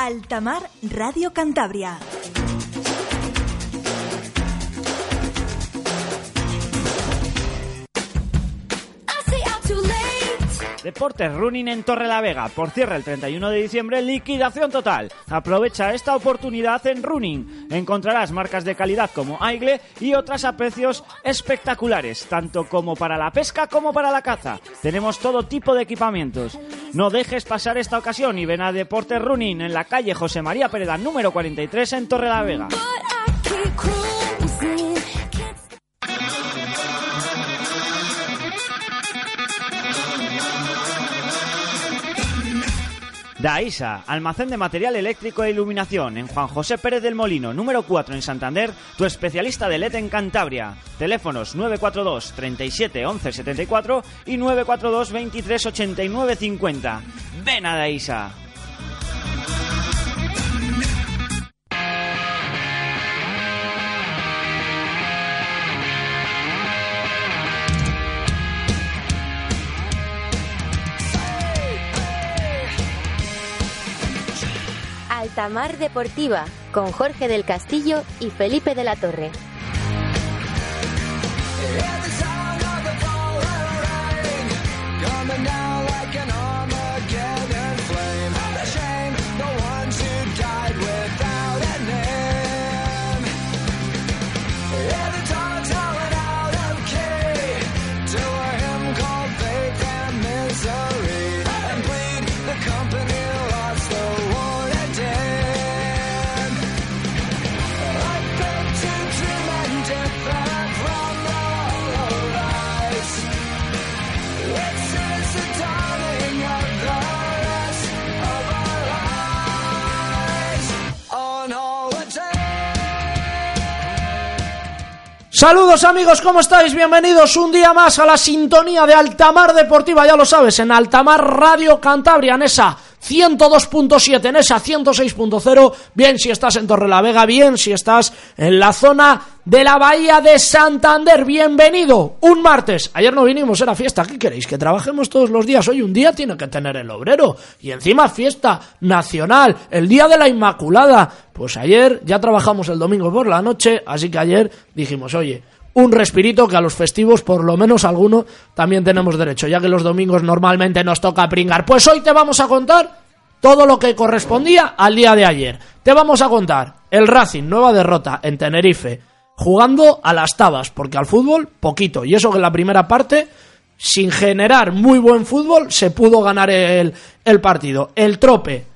Altamar Radio Cantabria. Deportes Running en Torre la Vega. Por cierre el 31 de diciembre, liquidación total. Aprovecha esta oportunidad en Running. Encontrarás marcas de calidad como Aigle y otras a precios espectaculares, tanto como para la pesca como para la caza. Tenemos todo tipo de equipamientos. No dejes pasar esta ocasión y ven a Deportes Running en la calle José María Pereda número 43 en Torre la Vega. Daisa, almacén de material eléctrico e iluminación en Juan José Pérez del Molino, número 4 en Santander, tu especialista de LED en Cantabria. Teléfonos 942 37 11 74 y 942 23 89 50. Ven a Daisa. Altamar Deportiva con Jorge del Castillo y Felipe de la Torre. Saludos amigos, ¿cómo estáis? Bienvenidos un día más a la sintonía de Altamar Deportiva, ya lo sabes, en Altamar Radio Cantabria, en esa 102.7, en esa 106.0, bien si estás en Torrelavega, bien si estás en la zona de la Bahía de Santander, bienvenido, un martes, ayer no vinimos, era fiesta, ¿qué queréis? Que trabajemos todos los días, hoy un día tiene que tener el obrero, y encima fiesta nacional, el Día de la Inmaculada, pues ayer ya trabajamos el domingo por la noche, así que ayer dijimos, oye, un respirito que a los festivos, por lo menos alguno, también tenemos derecho, ya que los domingos normalmente nos toca pringar. Pues hoy te vamos a contar todo lo que correspondía al día de ayer. Te vamos a contar el Racing, nueva derrota en Tenerife, jugando a las tabas, porque al fútbol poquito, y eso que en la primera parte, sin generar muy buen fútbol, se pudo ganar el, el partido. El trope,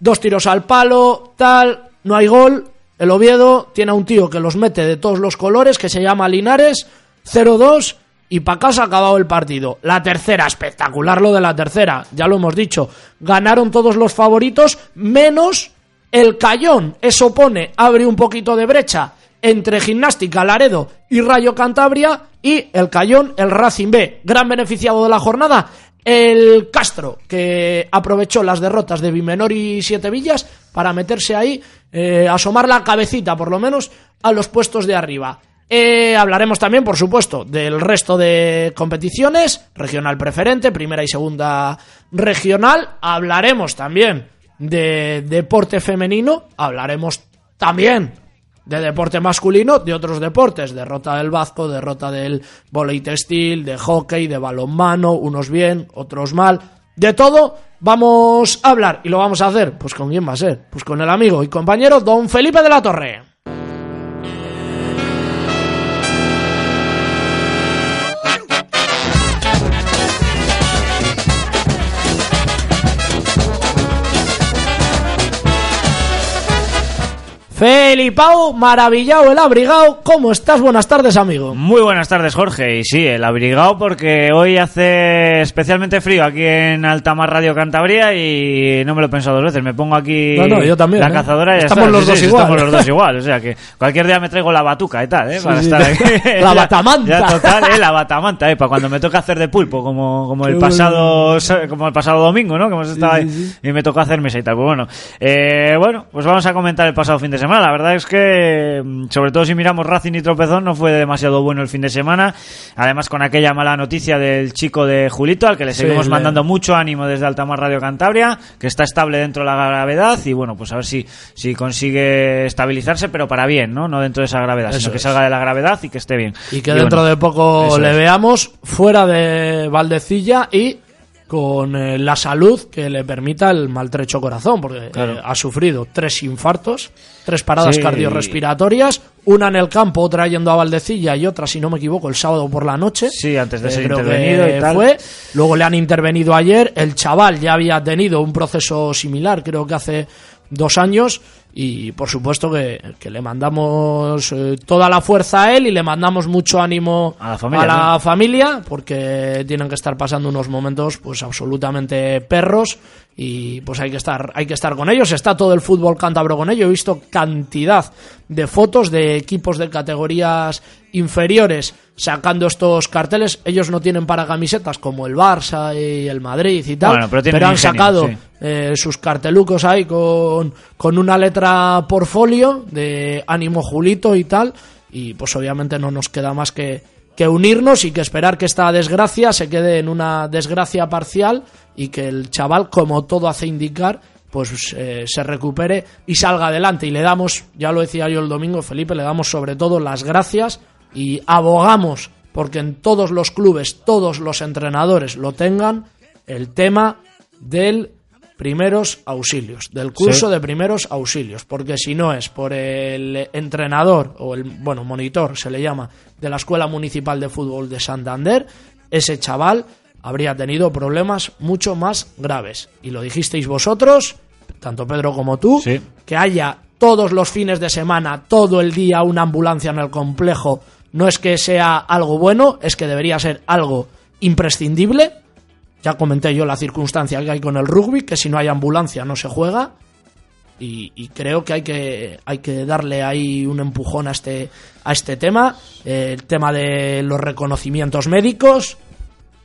dos tiros al palo, tal, no hay gol, el Oviedo tiene a un tío que los mete de todos los colores, que se llama Linares, 0-2 y para casa ha acabado el partido. La tercera, espectacular lo de la tercera, ya lo hemos dicho. Ganaron todos los favoritos, menos el Cayón. Eso pone, abre un poquito de brecha entre Gimnástica Laredo y Rayo Cantabria y el Cayón, el Racing B. Gran beneficiado de la jornada, el Castro, que aprovechó las derrotas de Bimenor y Siete Villas para meterse ahí, eh, asomar la cabecita por lo menos a los puestos de arriba. Eh, hablaremos también, por supuesto, del resto de competiciones, regional preferente, primera y segunda regional. Hablaremos también de deporte femenino, hablaremos también de deporte masculino, de otros deportes, derrota del Vasco, derrota del volei textil, de hockey, de balonmano, unos bien, otros mal, de todo vamos a hablar. Y lo vamos a hacer, pues con quién va a ser, pues con el amigo y compañero don Felipe de la Torre. Felipao, maravillado el abrigado. ¿Cómo estás? Buenas tardes, amigo. Muy buenas tardes, Jorge. Y sí, el abrigado porque hoy hace especialmente frío aquí en Altamar Radio Cantabria y no me lo he pensado dos veces. Me pongo aquí No, no, yo también, la ¿eh? cazadora y Estamos los Sí, dos sí, igual. Estamos los dos igual. O sea que cualquier día me traigo la batuca y tal, ¿eh? Para sí. estar aquí. La batamanta. Ya, total, ¿eh? La batamanta, ¿eh? Para cuando me toca hacer de pulpo, como, como el pasado como el pasado domingo, ¿no? Que hemos estado ahí y me tocó hacer mesa y tal. Pues bueno, eh, bueno, pues vamos a comentar el pasado fin de semana semana. La verdad es que, mm, sobre todo si miramos Racing y Tropezón, no fue demasiado bueno el fin de semana. Además, con aquella mala noticia del chico de Julito, al que le Sí, seguimos le- mandando mucho ánimo desde Altamar Radio Cantabria, que está estable dentro de la gravedad y bueno, pues a ver si, si consigue estabilizarse, pero para bien, ¿no? No dentro de esa gravedad, Eso sino que es. salga de la gravedad y que esté bien. Y que Y dentro bueno, de poco le es. veamos fuera de Valdecilla y con eh, la salud que le permita el maltrecho corazón, porque Claro. eh, ha sufrido tres infartos, tres paradas Sí. cardiorrespiratorias, una en el campo, otra yendo a Valdecilla y otra, si no me equivoco, el sábado por la noche. Sí, antes de Eh, ser intervenido y tal. Fue. Luego le han intervenido ayer. El chaval ya había tenido un proceso similar, creo que hace dos años. Y por supuesto que, que le mandamos eh, toda la fuerza a él y le mandamos mucho ánimo A la familia, a la ¿no? familia, porque tienen que estar pasando unos momentos pues absolutamente perros y pues hay que estar hay que estar con ellos. Está todo el fútbol cántabro con ello. He visto cantidad de fotos de equipos de categorías inferiores sacando estos carteles. Ellos no tienen para camisetas como el Barça y el Madrid y tal Bueno, pero han ingenio, sacado sí. eh, sus cartelucos ahí con, con una letra por folio de ánimo Julito y tal. Y pues obviamente no nos queda más que, que unirnos y que esperar que esta desgracia se quede en una desgracia parcial y que el chaval como todo hace indicar pues eh, se recupere y salga adelante y le damos ya lo decía yo el domingo Felipe le damos sobre todo las gracias y abogamos porque en todos los clubes todos los entrenadores lo tengan el tema del primeros auxilios, del curso Sí. de primeros auxilios, porque si no es por el entrenador o el, bueno, monitor se le llama, de la Escuela Municipal de Fútbol de Santander, ese chaval habría tenido problemas mucho más graves. Y lo dijisteis vosotros, tanto Pedro como tú, Sí. que haya todos los fines de semana, todo el día una ambulancia en el complejo, no es que sea algo bueno, es que debería ser algo imprescindible. Ya comenté yo la circunstancia que hay con el rugby, que si no hay ambulancia no se juega. Y, y creo que hay que hay que darle ahí un empujón a este a este tema, el tema de los reconocimientos médicos,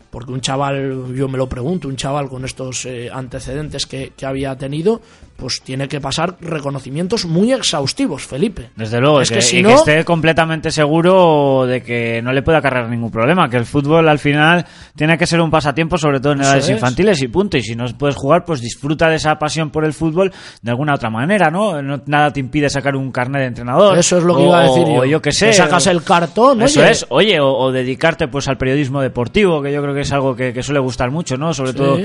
porque un chaval, yo me lo pregunto, un chaval con estos eh, antecedentes que, que había tenido, pues tiene que pasar reconocimientos muy exhaustivos, Felipe. Desde luego, Es que, que si y no- que esté completamente seguro de que no le pueda acarrear ningún problema, que el fútbol al final tiene que ser un pasatiempo, sobre todo en edades es. infantiles y punto. Y si no puedes jugar, pues disfruta de esa pasión por el fútbol de alguna otra manera, ¿no? No- nada te impide sacar un carnet de entrenador. Eso es lo que o- iba a decir yo. O yo que sé. Te sacas el cartón, Eso oye. es, oye, o, o dedicarte pues al periodismo deportivo, que yo creo que es algo que, que suele gustar mucho, ¿no? Sobre Sí. todo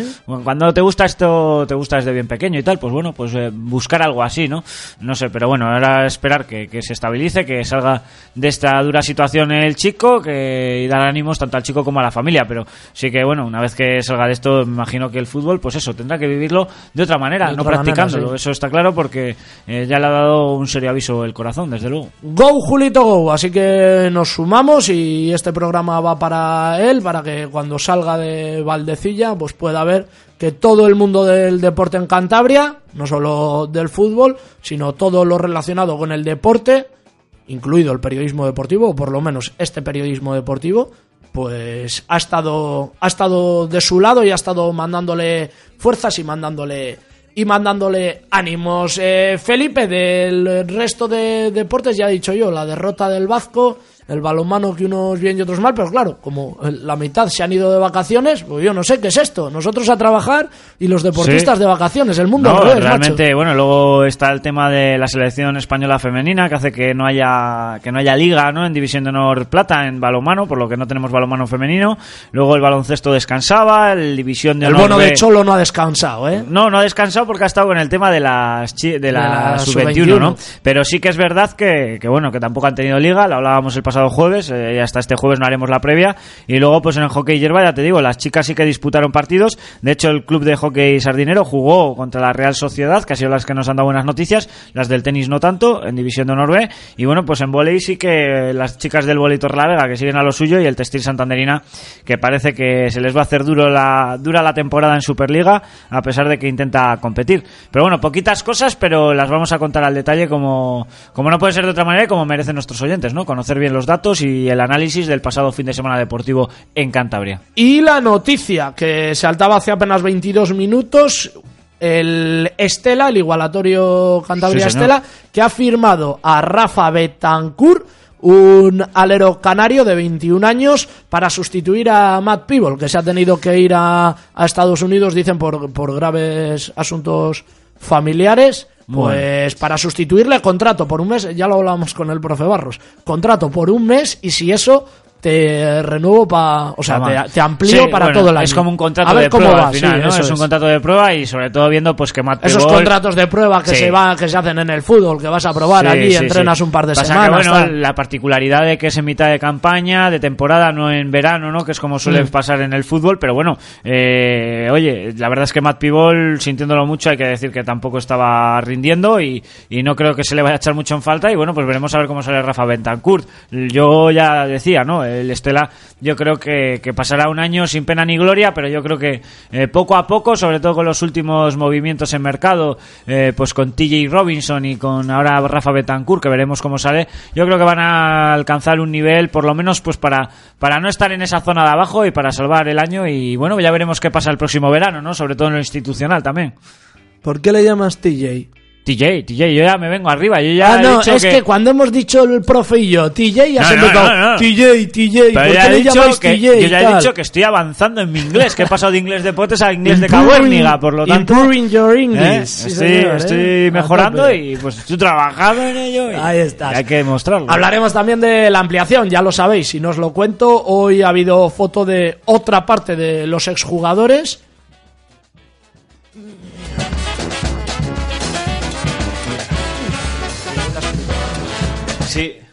cuando te gusta esto, te gusta desde bien pequeño y tal, pues bueno, pues eh, buscar algo así, ¿no? No sé, pero bueno, ahora esperar que, que se estabilice, que salga de esta dura situación el chico, que y dar ánimos tanto al chico como a la familia, pero sí que bueno, una vez que salga de esto, me imagino que el fútbol, pues eso, tendrá que vivirlo de otra manera, De no otra manera, practicándolo, sí. eso está claro porque eh, ya le ha dado un serio aviso el corazón, desde luego. Go Julito Go, así que nos sumamos y este programa va para él, para que cuando salga de Valdecilla pues pueda ver que todo el mundo del deporte en Cantabria, no solo del fútbol, sino todo lo relacionado con el deporte, incluido el periodismo deportivo, o por lo menos este periodismo deportivo, pues ha estado, ha estado de su lado y ha estado mandándole fuerzas y mandándole y mandándole ánimos. Eh, Felipe, del resto de deportes, ya he dicho yo, la derrota del Vasco, el balonmano que unos bien y otros mal, pero claro, como la mitad se han ido de vacaciones, pues yo no sé qué es esto. Nosotros a trabajar y los deportistas Sí. de vacaciones, el mundo No, al revés, realmente, macho. bueno, luego está el tema de la selección española femenina que hace que no haya que no haya liga, ¿no? En División de Honor Plata en balonmano, por lo que no tenemos balonmano femenino. Luego el baloncesto descansaba, el División de El Honor bono de B- Cholo no ha descansado, ¿eh? no, no ha descansado porque ha estado con el tema de las de la, la sub-21, ¿no? sub-21. Pero sí que es verdad que, que, bueno, que tampoco han tenido liga, lo hablábamos el pasado jueves, eh, hasta este jueves no haremos la previa. Y luego, pues en el hockey hierba, ya te digo, las chicas sí que disputaron partidos. De hecho, el club de hockey sardinero jugó contra la Real Sociedad, que ha sido las que nos han dado buenas noticias. Las del tenis no tanto, en División de Honor B. Y bueno, pues en volei sí que las chicas del volei Torrelavega que siguen a lo suyo y el textil santanderina que parece que se les va a hacer duro la, dura la temporada en Superliga a pesar de que intenta competir. Pero bueno, poquitas cosas, pero las vamos a contar al detalle como, como no puede ser de otra manera y como merecen nuestros oyentes, ¿no? Conocer bien los datos y el análisis del pasado fin de semana deportivo en Cantabria. Y la noticia que saltaba hace apenas 22 minutos, el Estela, el igualatorio Cantabria Sí. Estela, que ha firmado a Rafa Betancourt, un alero canario de 21 años, para sustituir a Matt Peeble, que se ha tenido que ir a, a Estados Unidos, dicen, por, por graves asuntos familiares. Pues para sustituirle contrato por un mes, ya lo hablamos con el profe Barros, contrato por un mes y si eso te renuevo para, o sea, te, te amplío Sí, para bueno, todo el año. Es como un contrato A ver de cómo prueba va, al final, sí, ¿no? eso Es un contrato de prueba y sobre todo viendo pues que Matt Esos contratos de prueba que Sí. se va, que se hacen en el fútbol, que vas a probar allí, entrenas un par de Pasa que, semanas. bueno, la particularidad de que es en mitad de campaña, de temporada, no en verano, ¿no? Que es como suele Mm. pasar en el fútbol, pero bueno, eh, oye, la verdad es que Matt Pibol, sintiéndolo mucho, hay que decir que tampoco estaba rindiendo y, y no creo que se le vaya a echar mucho en falta y bueno, pues veremos a ver cómo sale Rafa Bentancourt. Yo ya decía, ¿no? El Estela, yo creo que, pasará un año sin pena ni gloria, pero yo creo que eh, poco a poco, sobre todo con los últimos movimientos en mercado, eh, pues con TJ Robinson y con ahora Rafa Betancourt, que veremos cómo sale, yo creo que van a alcanzar un nivel, por lo menos, pues para, para no estar en esa zona de abajo y para salvar el año. Y bueno, ya veremos qué pasa el próximo verano, ¿no? Sobre todo en lo institucional también. ¿Por qué le llamas TJ? TJ, TJ, yo ya me vengo arriba, yo ya ah, he no, dicho es que... cuando hemos dicho el profe y yo, TJ, ya No, se no, no, no. TJ, TJ, Pero ¿por qué he le dicho llamáis que, TJ? yo ya he dicho que estoy avanzando en mi inglés, que he pasado de inglés de potes a inglés de cabuérniga, por lo tanto. Improving your English. ¿eh? Sí, estoy señor, ¿eh? estoy A mejorando tope. y pues estoy trabajando en ello. y- Ahí estás. y hay que demostrarlo. Hablaremos también de la ampliación, ya lo sabéis, si no os lo cuento, hoy ha habido foto de otra parte de los exjugadores. Sí.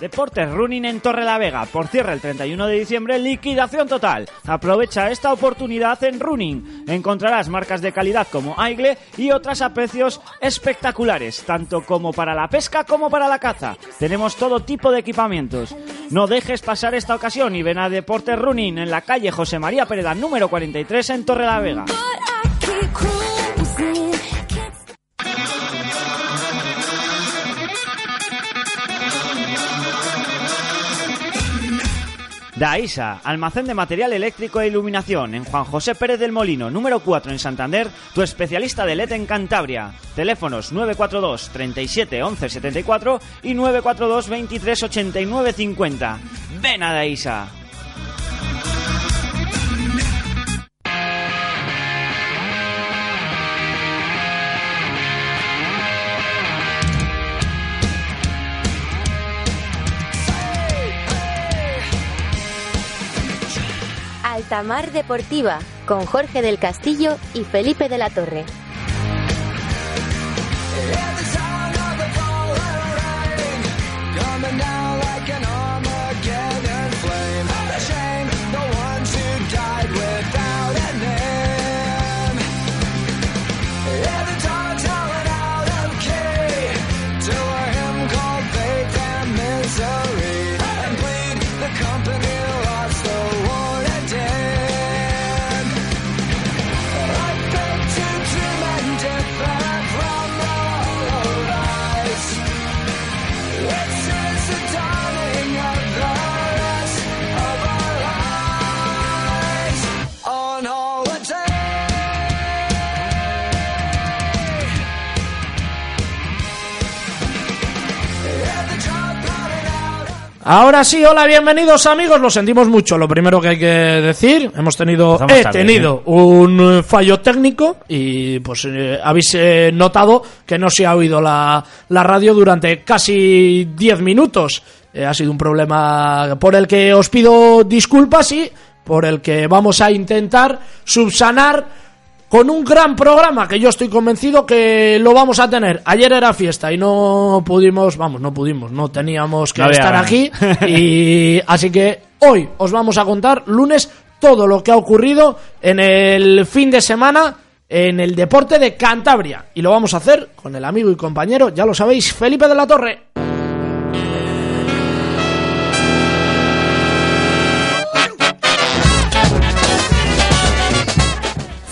Deportes Running en Torre la Vega. Por cierre el 31 de diciembre, liquidación total. Aprovecha esta oportunidad en Running. Encontrarás marcas de calidad como Aigle y otras a precios espectaculares, tanto como para la pesca como para la caza. Tenemos todo tipo de equipamientos. No dejes pasar esta ocasión y ven a Deportes Running en la calle José María Pereda número 43 en Torre la Vega. Daisa, almacén de material eléctrico e iluminación en Juan José Pérez del Molino, número 4 en Santander, tu especialista de LED en Cantabria. Teléfonos 942 37 11 74 y 942 23 89 50. Ven a Daisa. Altamar Deportiva con Jorge del Castillo y Felipe de la Torre. Ahora sí, hola, bienvenidos amigos, lo sentimos mucho, lo primero que hay que decir, hemos tenido, Empezamos he tarde, tenido un eh, fallo técnico y pues eh, habéis eh, notado que no se ha oído la, la radio durante casi 10 minutos. Ha sido un problema por el que os pido disculpas y por el que vamos a intentar subsanar con un gran programa que yo estoy convencido que lo vamos a tener. Ayer era fiesta y no pudimos, vamos, no pudimos, no teníamos que No estar aquí y así que hoy os vamos a contar lunes todo lo que ha ocurrido en el fin de semana en el deporte de Cantabria y lo vamos a hacer con el amigo y compañero, ya lo sabéis, Felipe de la Torre.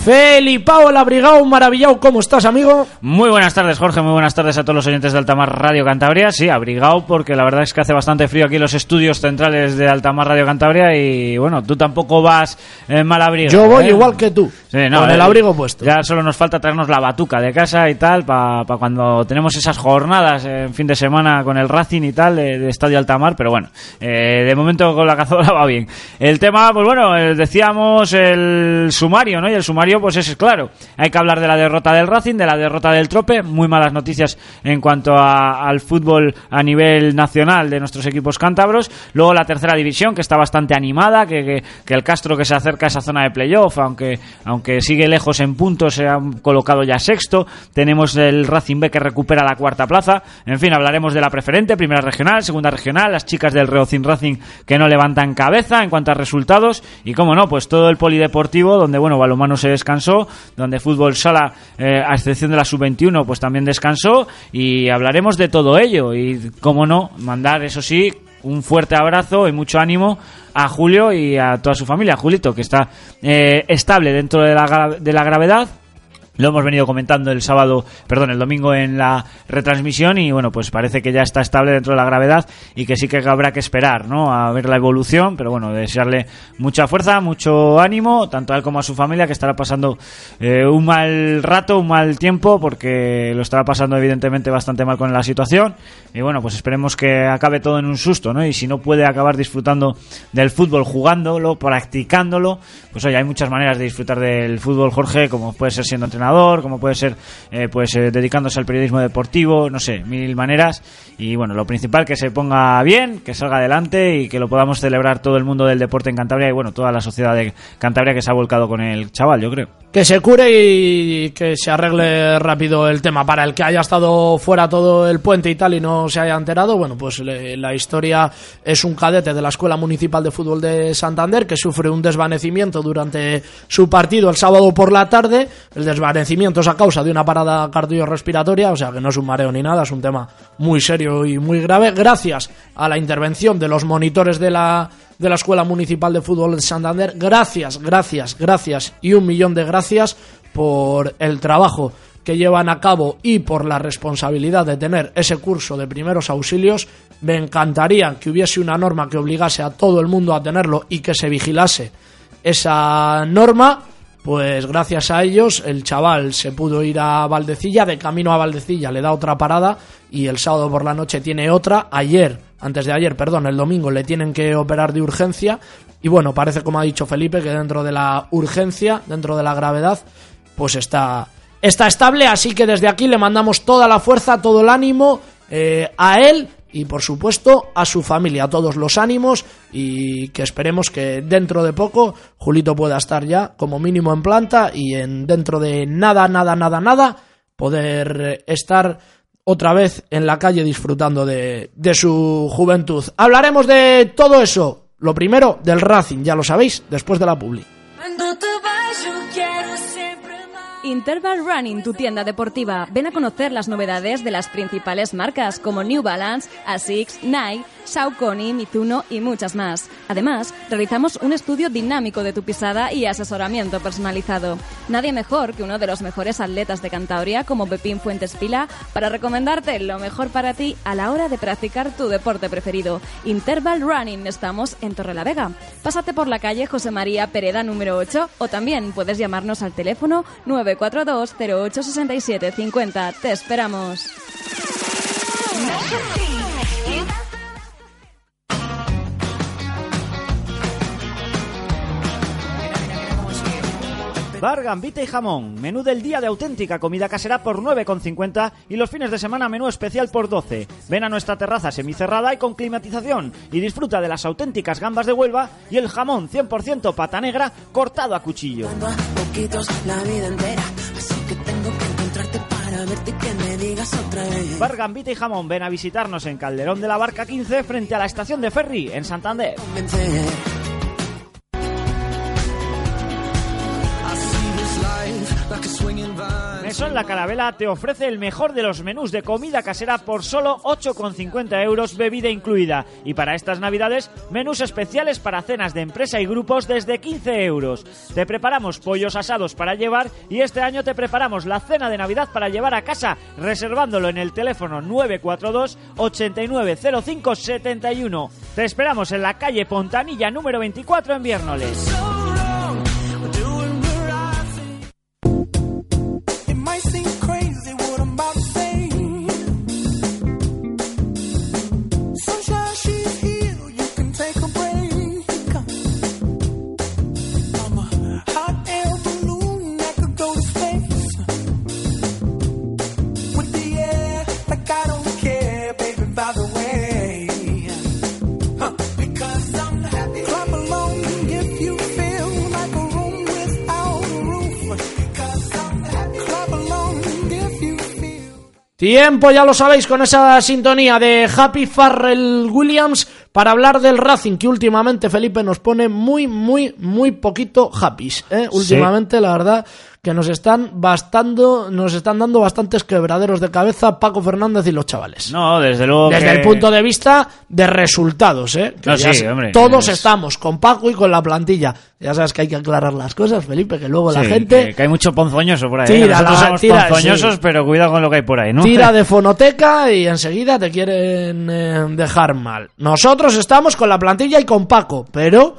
Felipao el abrigado, maravillado, ¿cómo estás, amigo? Muy buenas tardes, Jorge, muy buenas tardes a todos los oyentes de Altamar Radio Cantabria. Sí, abrigado porque la verdad es que hace bastante frío aquí en los estudios centrales de Altamar Radio Cantabria y bueno, tú tampoco vas eh, mal abrigado. Yo voy ¿eh? igual que tú, Sí, no, con eh, el abrigo puesto. Ya solo nos falta traernos la batuca de casa y tal para cuando tenemos esas jornadas en fin de semana con el Racing y tal de, de Estadio Altamar, pero bueno, eh, de momento con la cazadora va bien. El tema, pues bueno, eh, decíamos el sumario, ¿no? Y el sumario, pues es claro. Hay que hablar de la derrota del Racing, de la derrota del Trope, muy malas noticias en cuanto a- al fútbol a nivel nacional de nuestros equipos cántabros. Luego la tercera división, que está bastante animada, que, que- que el Castro que se acerca a esa zona de playoff, aunque, aunque sigue lejos en puntos, se ha colocado ya sexto. Tenemos el Racing B que recupera la cuarta plaza. En fin, hablaremos de la preferente, primera regional, segunda regional, las chicas del Reocin Racing que no levantan cabeza en cuanto a resultados. Y como no, pues todo el polideportivo, donde bueno, balonmano se descansó, donde fútbol sala, eh, a excepción de la sub-21, pues también descansó. Y hablaremos de todo ello. Y como no, mandar, eso sí, un fuerte abrazo y mucho ánimo a Julio y a toda su familia. Julito, que está eh, estable dentro de la, de la gravedad. Lo hemos venido comentando el sábado, perdón, el domingo en la retransmisión y bueno, pues parece que ya está estable dentro de la gravedad y que sí que habrá que esperar, ¿no? A ver la evolución, pero bueno, desearle mucha fuerza, mucho ánimo, tanto a él como a su familia que estará pasando eh, un mal rato, un mal tiempo porque lo estará pasando evidentemente bastante mal con la situación y bueno, pues esperemos que acabe todo en un susto, ¿no? Y si no puede acabar disfrutando del fútbol jugándolo, practicándolo, pues oye, hay muchas maneras de disfrutar del fútbol, Jorge, como puede ser siendo entrenador, como puede ser eh, pues eh, dedicándose al periodismo deportivo, no sé, mil maneras. Y bueno, lo principal que se ponga bien, que salga adelante y que lo podamos celebrar todo el mundo del deporte en Cantabria y bueno, toda la sociedad de Cantabria que se ha volcado con el chaval, yo creo. Que se cure y que se arregle rápido el tema. Para el que haya estado fuera todo el puente y tal y no se haya enterado, bueno, pues le- la historia es un cadete de la Escuela Municipal de Fútbol de Santander que sufre un desvanecimiento durante su partido el sábado por la tarde. El desvanecimiento es a causa de una parada cardiorrespiratoria, o sea que no es un mareo ni nada, es un tema muy serio y muy grave. Gracias a la intervención de los monitores de la de la Escuela Municipal de Fútbol de Santander. Gracias, gracias, gracias y un millón de gracias por el trabajo que llevan a cabo y por la responsabilidad de tener ese curso de primeros auxilios. Me encantaría que hubiese una norma que obligase a todo el mundo a tenerlo y que se vigilase esa norma. Pues gracias a ellos el chaval se pudo ir a Valdecilla, de camino a Valdecilla le da otra parada y el sábado por la noche tiene otra. Ayer, antes de ayer, perdón, el domingo le tienen que operar de urgencia y bueno, parece como ha dicho Felipe que dentro de la urgencia, dentro de la gravedad, pues está, está estable, así que desde aquí le mandamos toda la fuerza, todo el ánimo eh, a él y por supuesto a su familia, a todos los ánimos y que esperemos que dentro de poco Julito pueda estar ya como mínimo en planta y en dentro de nada, nada, nada, nada poder estar otra vez en la calle disfrutando de, de su juventud. Hablaremos de todo eso. Lo primero del Racing, ya lo sabéis, después de la publi. Interval Running, tu tienda deportiva. Ven a conocer las novedades de las principales marcas como New Balance, Asics, Nike, Saucony, Mizuno y muchas más. Además, realizamos un estudio dinámico de tu pisada y asesoramiento personalizado. Nadie mejor que uno de los mejores atletas de Cantabria como Pepín Fuentes Pila para recomendarte lo mejor para ti a la hora de practicar tu deporte preferido. Interval Running, estamos en Torrelavega. Pásate por la calle José María Pereda número 8 o también puedes llamarnos al teléfono 942 08 67 50. Te esperamos. Bar, gambita y jamón. Menú del día de auténtica comida casera por 9,50 y los fines de semana menú especial por 12. Ven a nuestra terraza semicerrada y con climatización y disfruta de las auténticas gambas de Huelva y el jamón 100% pata negra cortado a cuchillo. Bar, gambita y jamón. Ven a visitarnos en Calderón de la Barca 15 frente a la estación de ferry en Santander. Mesón La Carabela te ofrece el mejor de los menús de comida casera por solo 8,50 euros, bebida incluida. Y para estas navidades, menús especiales para cenas de empresa y grupos desde 15 euros. Te preparamos pollos asados para llevar y este año te preparamos la cena de Navidad para llevar a casa, reservándolo en el teléfono 942 8905 71. Te esperamos en la calle Pontanilla número 24 en Viernoles. I see. Tiempo, ya lo sabéis, con esa sintonía de Happy Farrell Williams para hablar del Racing, que últimamente Felipe nos pone muy, muy, muy poquito happy. ¿eh? Últimamente, la verdad, que nos están bastando, nos están dando bastantes quebraderos de cabeza Paco Fernández y los chavales. No, desde luego Desde que- el punto de vista de resultados, ¿eh? Que No, sí, hombre, todos es- estamos con Paco y con la plantilla. Ya sabes que hay que aclarar las cosas, Felipe, que luego la gente que, que hay mucho ponzoñoso por ahí. Tira ¿eh? Nosotros la- somos tira, ponzoñosos, sí. pero cuidado con lo que hay por ahí, ¿no? tira de fonoteca y enseguida te quieren eh, dejar mal. Nosotros estamos con la plantilla y con Paco, pero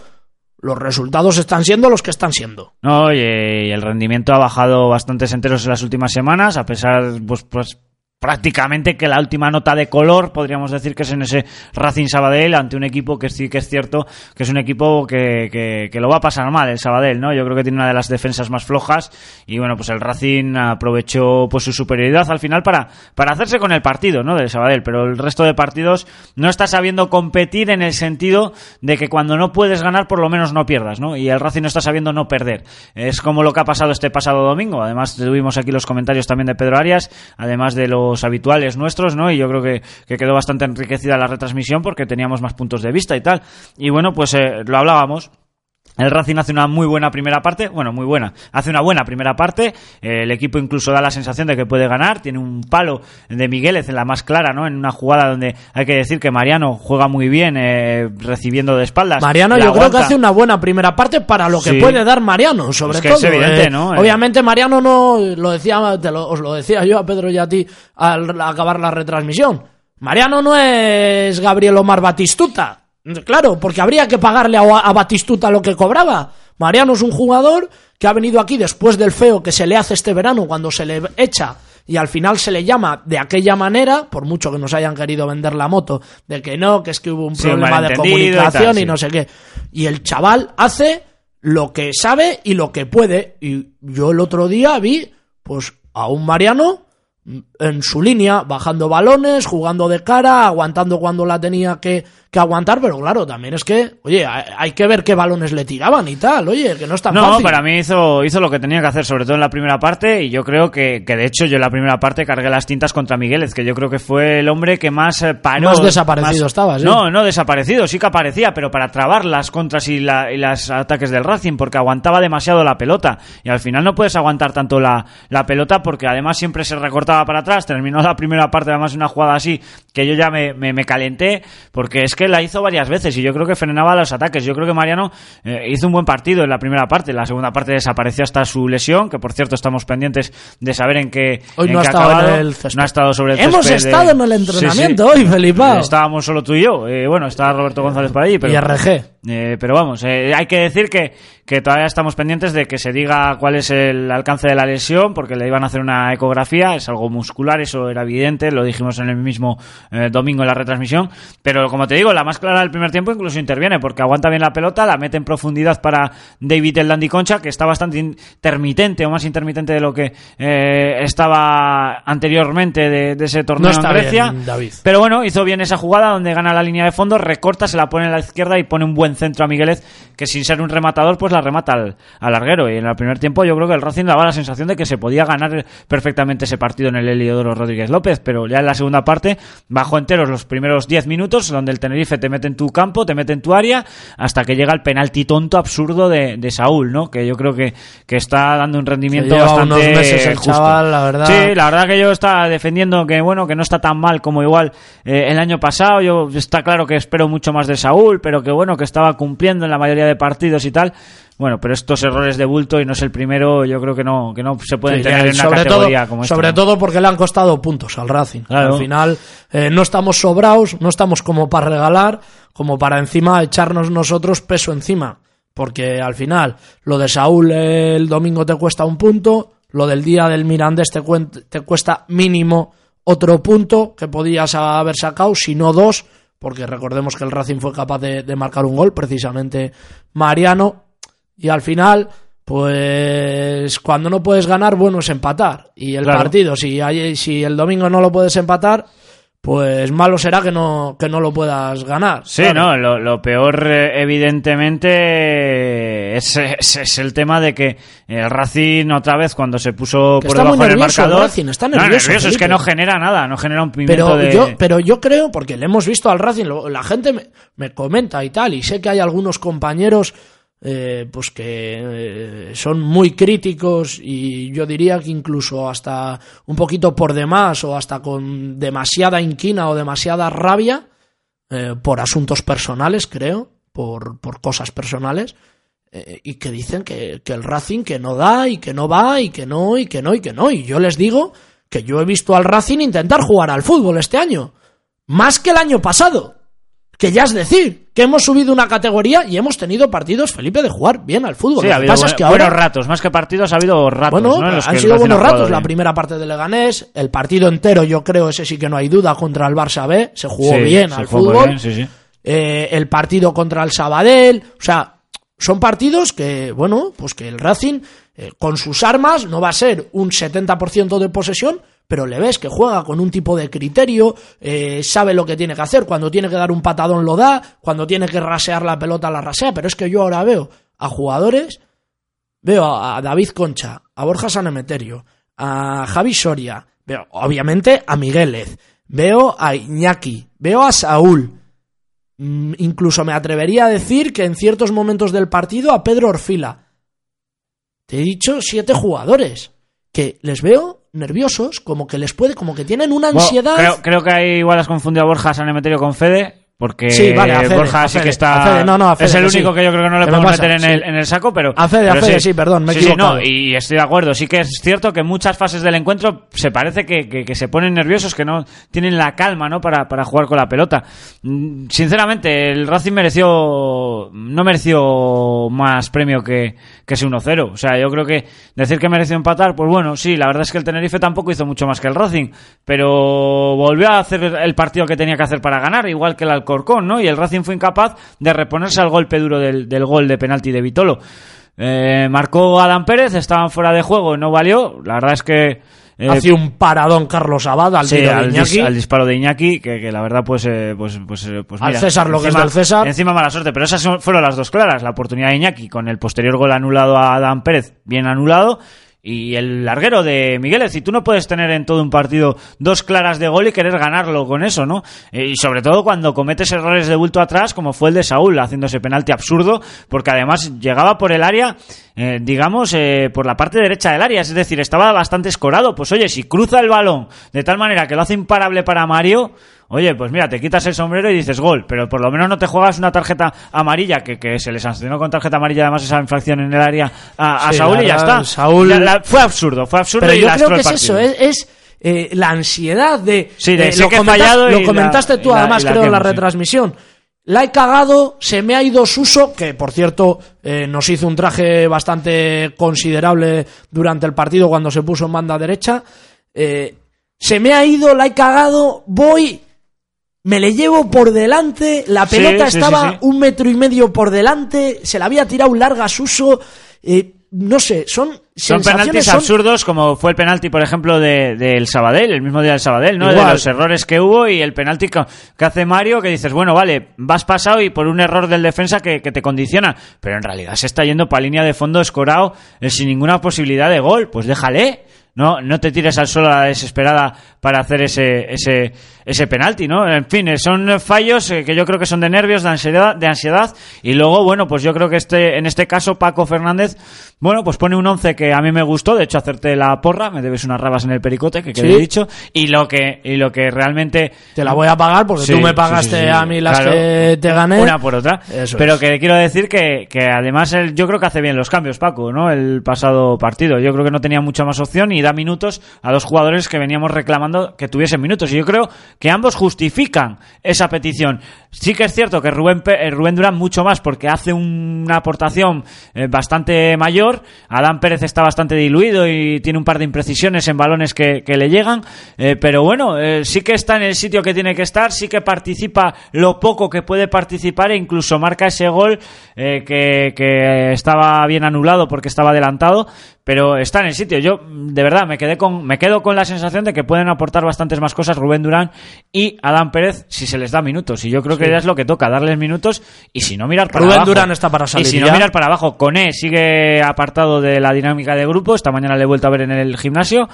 los resultados están siendo los que están siendo. No, y el rendimiento ha bajado bastantes enteros en las últimas semanas, a pesar, pues, pues prácticamente que la última nota de color, podríamos decir que es en ese Racing Sabadell, ante un equipo que sí que es cierto que es un equipo que, que, lo va a pasar mal, el Sabadell, ¿no? Yo creo que tiene una de las defensas más flojas y bueno, pues el Racing aprovechó pues su superioridad al final para, para hacerse con el partido, ¿no? Del Sabadell, pero el resto de partidos no está sabiendo competir en el sentido de que cuando no puedes ganar, por lo menos no pierdas, ¿no? Y el Racing no está sabiendo no perder. Es como lo que ha pasado este pasado domingo. Además, tuvimos aquí los comentarios también de Pedro Arias, además de los habituales nuestros, ¿no? Y yo creo que, que quedó bastante enriquecida la retransmisión porque teníamos más puntos de vista y tal. Y bueno, pues eh, lo hablábamos. El Racing hace una muy buena primera parte, bueno, muy buena, hace una buena primera parte, el equipo incluso da la sensación de que puede ganar, tiene un palo de Migueles en la más clara, ¿no? En una jugada donde hay que decir que Mariano juega muy bien eh, recibiendo de espaldas. Mariano yo creo que hace una buena primera parte para lo que Sí. puede dar Mariano, sobre Es que todo. es evidente, eh, ¿no? Eh. Obviamente Mariano no, lo decía, te lo- os lo decía yo a Pedro y a ti al acabar la retransmisión. Mariano no es Gabriel Omar Batistuta. Claro, porque habría que pagarle a, a Batistuta lo que cobraba. Mariano es un jugador que ha venido aquí después del feo que se le hace este verano cuando se le echa y al final se le llama de aquella manera, por mucho que nos hayan querido vender la moto, de que no, que es que hubo un Sí, problema de y comunicación y no sé qué. Y el chaval hace lo que sabe y lo que puede. Y yo el otro día vi, pues, a un Mariano en su línea, bajando balones, jugando de cara, aguantando cuando la tenía que, que aguantar, pero claro, también es que, oye, hay, que ver qué balones le tiraban y tal, oye, que no es tan No, fácil. para mí hizo, hizo lo que tenía que hacer, sobre todo en la primera parte, y yo creo que, que de hecho yo en la primera parte cargué las tintas contra Migueles, que yo creo que fue el hombre que más eh, paró. Más desaparecido estaba, sí. No, no desaparecido, sí que aparecía, pero para trabar las contras y, la, y las ataques del Racing, porque aguantaba demasiado la pelota, y al final no puedes aguantar tanto la, la pelota, porque además siempre se recortaba para atrás, terminó la primera parte además una jugada así, que yo ya me, me, me calenté, porque es que la hizo varias veces, y yo creo que frenaba los ataques, yo creo que Mariano eh, hizo un buen partido en la primera parte, en la segunda parte desapareció hasta su lesión, que por cierto estamos pendientes de saber en qué, Hoy en no ha qué estado acabado. en el césped. no ha estado sobre el Hemos de- estado en el Sí, sí. entrenamiento hoy, Felipao. Estábamos solo tú y yo. Eh, bueno, está Roberto González por allí, pero. Y RG. Eh, pero vamos, eh, hay que decir que, que todavía estamos pendientes de que se diga cuál es el alcance de la lesión, porque le iban a hacer una ecografía, es algo muscular, eso era evidente, lo dijimos en el mismo eh, domingo en la retransmisión. Pero como te digo, la más clara del primer tiempo incluso interviene, porque aguanta bien la pelota, la mete en profundidad para David el Dandy Concha, que está bastante intermitente o más intermitente de lo que eh, estaba anteriormente de, de ese torneo No está en Grecia. bien, David. Pero bueno, hizo bien esa jugada donde gana la línea de fondo, recorta, se la pone en la izquierda y pone un buen centro a Miguelez, que sin ser un rematador, pues la remata al, al larguero. Y en el primer tiempo yo creo que el Racing daba la sensación de que se podía ganar perfectamente ese partido en el Heliodoro Rodríguez López, pero ya en la segunda parte bajó enteros los primeros 10 minutos, donde el Tenerife te mete en tu campo, te mete en tu área, hasta que llega el penalti tonto absurdo de, de Saúl, ¿no? Que yo creo que, que está dando un rendimiento bastante unos meses el justo. chaval, la verdad. Sí, la verdad que yo estaba defendiendo que bueno, que no está tan mal como igual eh, el año pasado. Yo está claro que espero mucho más de Saúl, pero que bueno, que estaba cumpliendo en la mayoría de partidos y tal. Bueno, pero estos errores de bulto y no es el primero, yo creo que no que no se pueden Sí, tener en una sobre categoría todo, como esta. sobre ¿no? todo porque le han costado puntos al Racing. Claro. Al final eh, no estamos sobrados, no estamos como para regalar, como para encima echarnos nosotros peso encima. Porque al final lo de Saúl eh, el domingo te cuesta un punto, lo del día del Mirandés te, te cuesta mínimo otro punto que podías haber sacado, si no dos, porque recordemos que el Racing fue capaz de, de marcar un gol, precisamente Mariano, y al final, pues cuando no puedes ganar, bueno es empatar. Y el Claro. partido, si, hay, si el domingo no lo puedes empatar, pues malo será que no, que no lo puedas ganar. Sí, Claro. no, lo, lo peor eh, evidentemente es, es- es el tema de que el Racing otra vez cuando se puso Que por debajo en el nervioso el marcador, Racing, está No, nervioso, es que no genera nada, no genera un pimiento Pero de yo, pero yo creo, porque le hemos visto al Racing, lo- la gente me, me comenta y tal, y sé que hay algunos compañeros eh, pues que eh, son muy críticos y yo diría que incluso hasta un poquito por demás o hasta con demasiada inquina o demasiada rabia eh, por asuntos personales, creo, por, por cosas personales, y que dicen que, que el Racing que no da y que no va y que no y que no y que no. Y yo les digo que yo he visto al Racing intentar jugar al fútbol este año, más que el año pasado. Que ya es decir, que hemos subido una categoría y hemos tenido partidos, Felipe, de jugar bien al fútbol. Sí, Lo ha habido pasa buen- es que ahora, buenos ratos, más que partidos ha habido ratos, bueno, ¿no? En los que han sido buenos ratos. La primera parte de Leganés, el partido entero, yo creo, ese sí que no hay duda, contra el Barça B, se jugó Sí, bien se al jugó fútbol. bien, sí, sí. Eh, el partido contra el Sabadell, o sea, son partidos que, bueno, pues que el Racing, eh, con sus armas, no va a ser un 70% de posesión, pero le ves que juega con un tipo de criterio, eh, sabe lo que tiene que hacer, cuando tiene que dar un patadón lo da, cuando tiene que rasear la pelota la rasea, pero es que yo ahora veo a jugadores, veo a David Concha, a Borja Sanemeterio, a Javi Soria, veo obviamente a Miguelez, veo a Iñaki, veo a Saúl, Mm, incluso me atrevería a decir que en ciertos momentos del partido a Pedro Orfila. Te he dicho siete jugadores que les veo nerviosos, como que les puede, como que tienen una Bueno, ansiedad. creo, creo que ahí igual has confundido a Borja San Emeterio con Fede. Porque Sí, vale, a Fede, Borja sí Fede, que está. Fede, no, no, es el único sí. que yo creo que no le ¿Qué me podemos pasa? meter en, Sí. el, en el saco, pero. A Fede, a pero Fede, sí, perdón, me he sí, sí, no, equivocado. y estoy de acuerdo. Sí que es cierto que muchas fases del encuentro se parece que, que- que se ponen nerviosos, que no tienen la calma, ¿no? Para, para jugar con la pelota. Mm, Sinceramente, el Racing mereció. No mereció más premio que, que ese 1-0. O sea, yo creo que decir que mereció empatar, pues bueno, sí, la verdad es que el Tenerife tampoco hizo mucho más que el Racing, pero volvió a hacer el partido que tenía que hacer para ganar, igual que el Alcorcón, ¿no? Y el Racing fue incapaz de reponerse al golpe duro del, del gol de penalti de Vitolo. Eh, marcó Adán Pérez, estaban fuera de juego, no valió. La verdad es que. Eh, Hace un paradón Carlos Abad al Sí, tiro de al, dis- Iñaki. al disparo de Iñaki, que, que la verdad, pues, eh, pues, pues, eh, pues Al César lo que es encima- del César. Encima mala suerte, pero esas fueron las dos claras. La oportunidad de Iñaki con el posterior gol anulado a Adán Pérez, bien anulado. Y el larguero de Migueles, y tú no puedes tener en todo un partido dos claras de gol y querer ganarlo con eso, ¿no? Eh, Y sobre todo cuando cometes errores de bulto atrás, como fue el de Saúl, haciendo ese penalti absurdo, porque además llegaba por el área, eh, digamos, eh, por la parte derecha del área, es decir, estaba bastante escorado. Pues oye, si cruza el balón de tal manera que lo hace imparable para Mario, Oye, pues mira, te quitas el sombrero y dices gol, pero por lo menos no te juegas una tarjeta amarilla, que, que se le sancionó con tarjeta amarilla además esa infracción en el área a, a Sí, Saúl la y ya está. Saúl- la- fue absurdo, fue absurdo Pero y yo creo que es eso, es, es, eh, la ansiedad de... Sí, de eh, lo, comentas- lo comentaste la- tú la- además, la creo, en la sí. retransmisión. La he cagado, se me ha ido Suso, que por cierto eh, nos hizo un traje bastante considerable durante el partido cuando se puso en banda derecha. Eh, se me ha ido, la he cagado, voy, me le llevo por delante, la pelota sí, estaba sí, sí. un metro y medio por delante, se la había tirado larga a Suso. eh, no sé, son Son penaltis son- absurdos como fue el penalti, por ejemplo, de- del Sabadell, el mismo día del Sabadell, ¿no? Igual. De los errores que hubo y el penalti que, que hace Mario que dices, bueno, vale, vas pasado y por un error del defensa que, que te condiciona, pero en realidad se está yendo para línea de fondo escorado eh, sin ninguna posibilidad de gol, pues déjale. No, no te tires al suelo a la desesperada para hacer ese, ese, ese penalti, ¿no? En fin, eh, son fallos eh, que yo creo que son de nervios, de ansiedad, de ansiedad. Y luego, bueno, pues yo creo que este, en este caso Paco Fernández, bueno, pues pone un once que a mí me gustó. De hecho, hacerte la porra, me debes unas rabas en el pericote, que quede Sí. dicho. Y lo que, y lo que realmente Te la voy a pagar porque Sí, tú me pagaste sí, a mí las Claro. que te gané. Una por otra. Eso Pero es. que quiero decir que, que además yo creo que hace bien los cambios, Paco, ¿no? El pasado partido. Yo creo que no tenía mucha más opción y da minutos a dos jugadores que veníamos reclamando que tuviesen minutos. Y yo creo que ambos justifican esa petición. Sí que es cierto que Rubén, eh, Rubén Durán mucho más porque hace una aportación eh, bastante mayor. Adán Pérez está bastante diluido y tiene un par de imprecisiones en balones que, le llegan. Eh, pero bueno, sí que está en el sitio que tiene que estar, sí que participa lo poco que puede participar e incluso marca ese gol que estaba bien anulado porque estaba adelantado. Pero está en el sitio. Yo, de verdad, me quedé con, me quedo con la sensación de que pueden aportar bastantes más cosas Rubén Durán y Adán Pérez si se les da minutos. Y yo creo que ya es lo que toca, darles minutos y si no mirar para Rubén abajo. Durán está para salir Y si ya. no mirar para abajo, Coné sigue apartado de la dinámica de grupo. Esta mañana le he vuelto a ver en el gimnasio.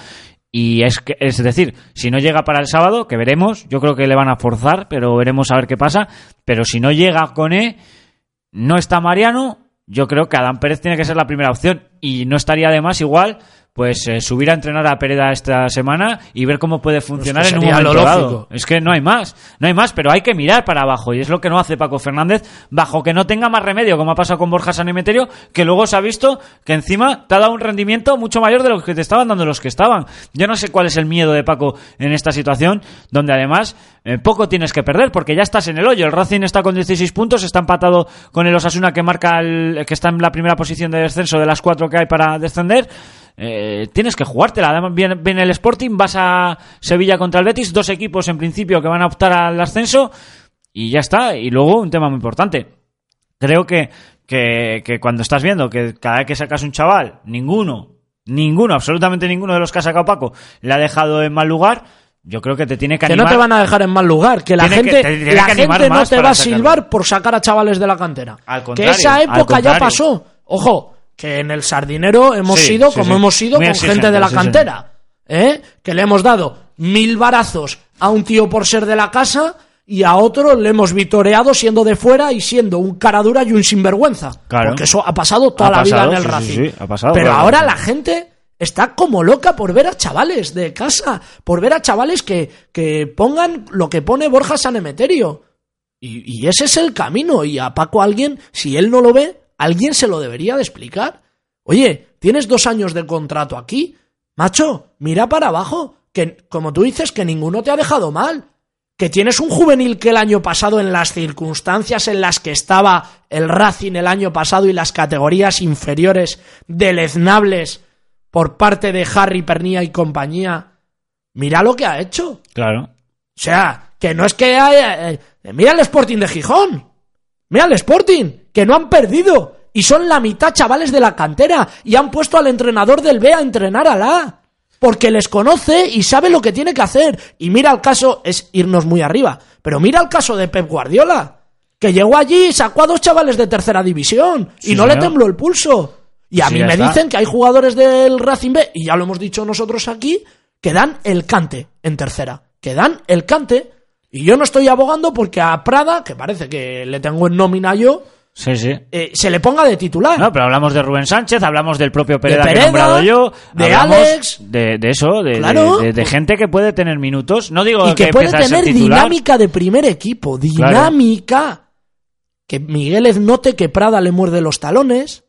Y es, que, es decir, si no llega para el sábado, que veremos, yo creo que le van a forzar, pero veremos a ver qué pasa. Pero si no llega Coné, no está Mariano, yo creo que Adán Pérez tiene que ser la primera opción. Y no estaría de más igual, pues eh, subir a entrenar a Pereda esta semana y ver cómo puede funcionar Pues que en un momento dado. Es que no hay más, no hay más, pero hay que mirar para abajo y es lo que no hace Paco Fernández, bajo que no tenga más remedio, como ha pasado con Borja Sanemeterio, que luego se ha visto que encima te ha dado un rendimiento mucho mayor de lo que te estaban dando los que estaban. Yo no sé cuál es el miedo de Paco en esta situación, donde además eh, poco tienes que perder, porque ya estás en el hoyo. El Racing está con 16 puntos, está empatado con el Osasuna que marca el, que está en la primera posición de descenso de las cuatro que hay para descender. Eh, tienes que jugártela. Además, viene, viene el Sporting, vas a Sevilla contra el Betis, dos equipos en principio que van a optar al ascenso y ya está. Y luego un tema muy importante. Creo que, que, que cuando estás viendo que cada vez que sacas un chaval, ninguno, ninguno, absolutamente ninguno de los que ha sacado Paco le ha dejado en mal lugar, yo creo que te tiene que Que no animar. te van a dejar en mal lugar, que la Tiene que- gente, la que gente no te va a silbar por sacar a chavales de la cantera. Al que esa al época ya pasó. Ojo, que en el Sardinero hemos Sí, sido sí, como sí. hemos sido Muy con gente de la cantera. ¿eh? Que le hemos dado mil barazos a un tío por ser de la casa y a otro le hemos vitoreado siendo de fuera y siendo un cara dura y un sinvergüenza. Claro. Porque eso ha pasado toda Ha la pasado, vida en el Racing. sí, ha pasado, Pero claro. ahora la gente está como loca por ver a chavales de casa, por ver a chavales que, que pongan lo que pone Borja Sanemeterio. Y, y ese es el camino. Y a Paco alguien, si él no lo ve, alguien se lo debería de explicar. Oye, tienes dos años de contrato aquí. Macho, mira para abajo. Que, como tú dices, que ninguno te ha dejado mal. Que tienes un juvenil que el año pasado, en las circunstancias en las que estaba el Racing el año pasado y las categorías inferiores deleznables por parte de Harry Pernía y compañía, mira lo que ha hecho. Claro. O sea, que no es que haya... eh, mira el Sporting de Gijón. Mira el Sporting, que no han perdido. Y son la mitad chavales de la cantera. Y han puesto al entrenador del B a entrenar a la. Porque les conoce y sabe lo que tiene que hacer. Y mira el caso, es irnos muy arriba. Pero mira el caso de Pep Guardiola. Que llegó allí y sacó a dos chavales de tercera división. y no le tembló el pulso. Y a Sí, mí me está. dicen que hay jugadores del Racing B, y ya lo hemos dicho nosotros aquí, que dan el cante en tercera. Que dan el cante. Y yo no estoy abogando porque a Prada, que parece que le tengo en nómina yo, Sí, sí. eh, se le ponga de titular. No, pero hablamos de Rubén Sánchez, hablamos del propio Pereda, que he nombrado yo, de Alex. de, de eso, de, Claro. de- gente que puede tener minutos. No digo y que, puede tener dinámica de primer equipo. Dinámica. Que Miguel note que Prada le muerde los talones.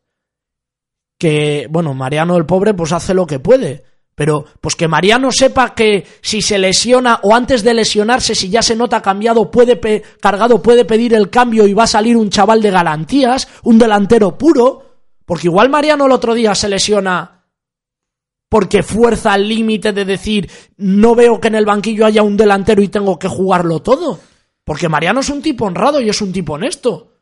Que, bueno, Mariano el pobre pues hace lo que puede. Pero, pues que Mariano sepa que si se lesiona o antes de lesionarse, si ya se nota cambiado, puede pe- cargado, puede pedir el cambio y va a salir un chaval de garantías, un delantero puro. Porque igual Mariano el otro día se lesiona porque fuerza al límite de decir no veo que en el banquillo haya un delantero y tengo que jugarlo todo. Porque Mariano es un tipo honrado y es un tipo honesto.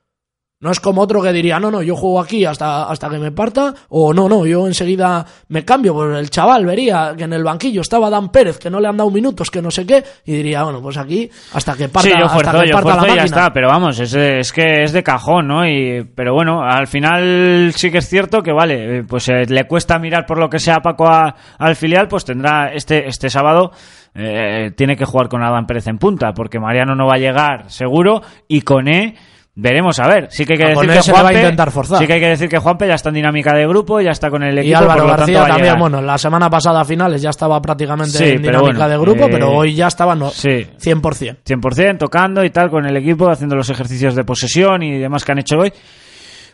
No es como otro que diría, no, no, yo juego aquí hasta, hasta que me parta, o no, no, yo enseguida me cambio. Pues el chaval vería que en el banquillo estaba Dan Pérez, que no le han dado minutos, que no sé qué, y diría, bueno, pues aquí hasta que parta, sí, yo hasta que yo parta la y ya máquina. está, pero vamos, es, es que es de cajón, ¿no? Y, pero bueno, al final sí que es cierto que vale, eh, pues eh, le cuesta mirar por lo que sea Paco a- al filial, pues tendrá este, este sábado. eh, tiene que jugar con Adán Pérez en punta, porque Mariano no va a llegar seguro y con E veremos a ver. Sí que hay que A decir que le va a Juanpe, intentar forzar. sí que hay que decir que Juanpe ya está en dinámica de grupo, ya está con el equipo, Y Álvaro por lo García también, bueno, la semana pasada a finales ya estaba prácticamente Sí, en dinámica bueno, de grupo, eh, pero hoy ya estaba no, sí. 100%. 100% tocando y tal con el equipo, haciendo los ejercicios de posesión y demás que han hecho hoy.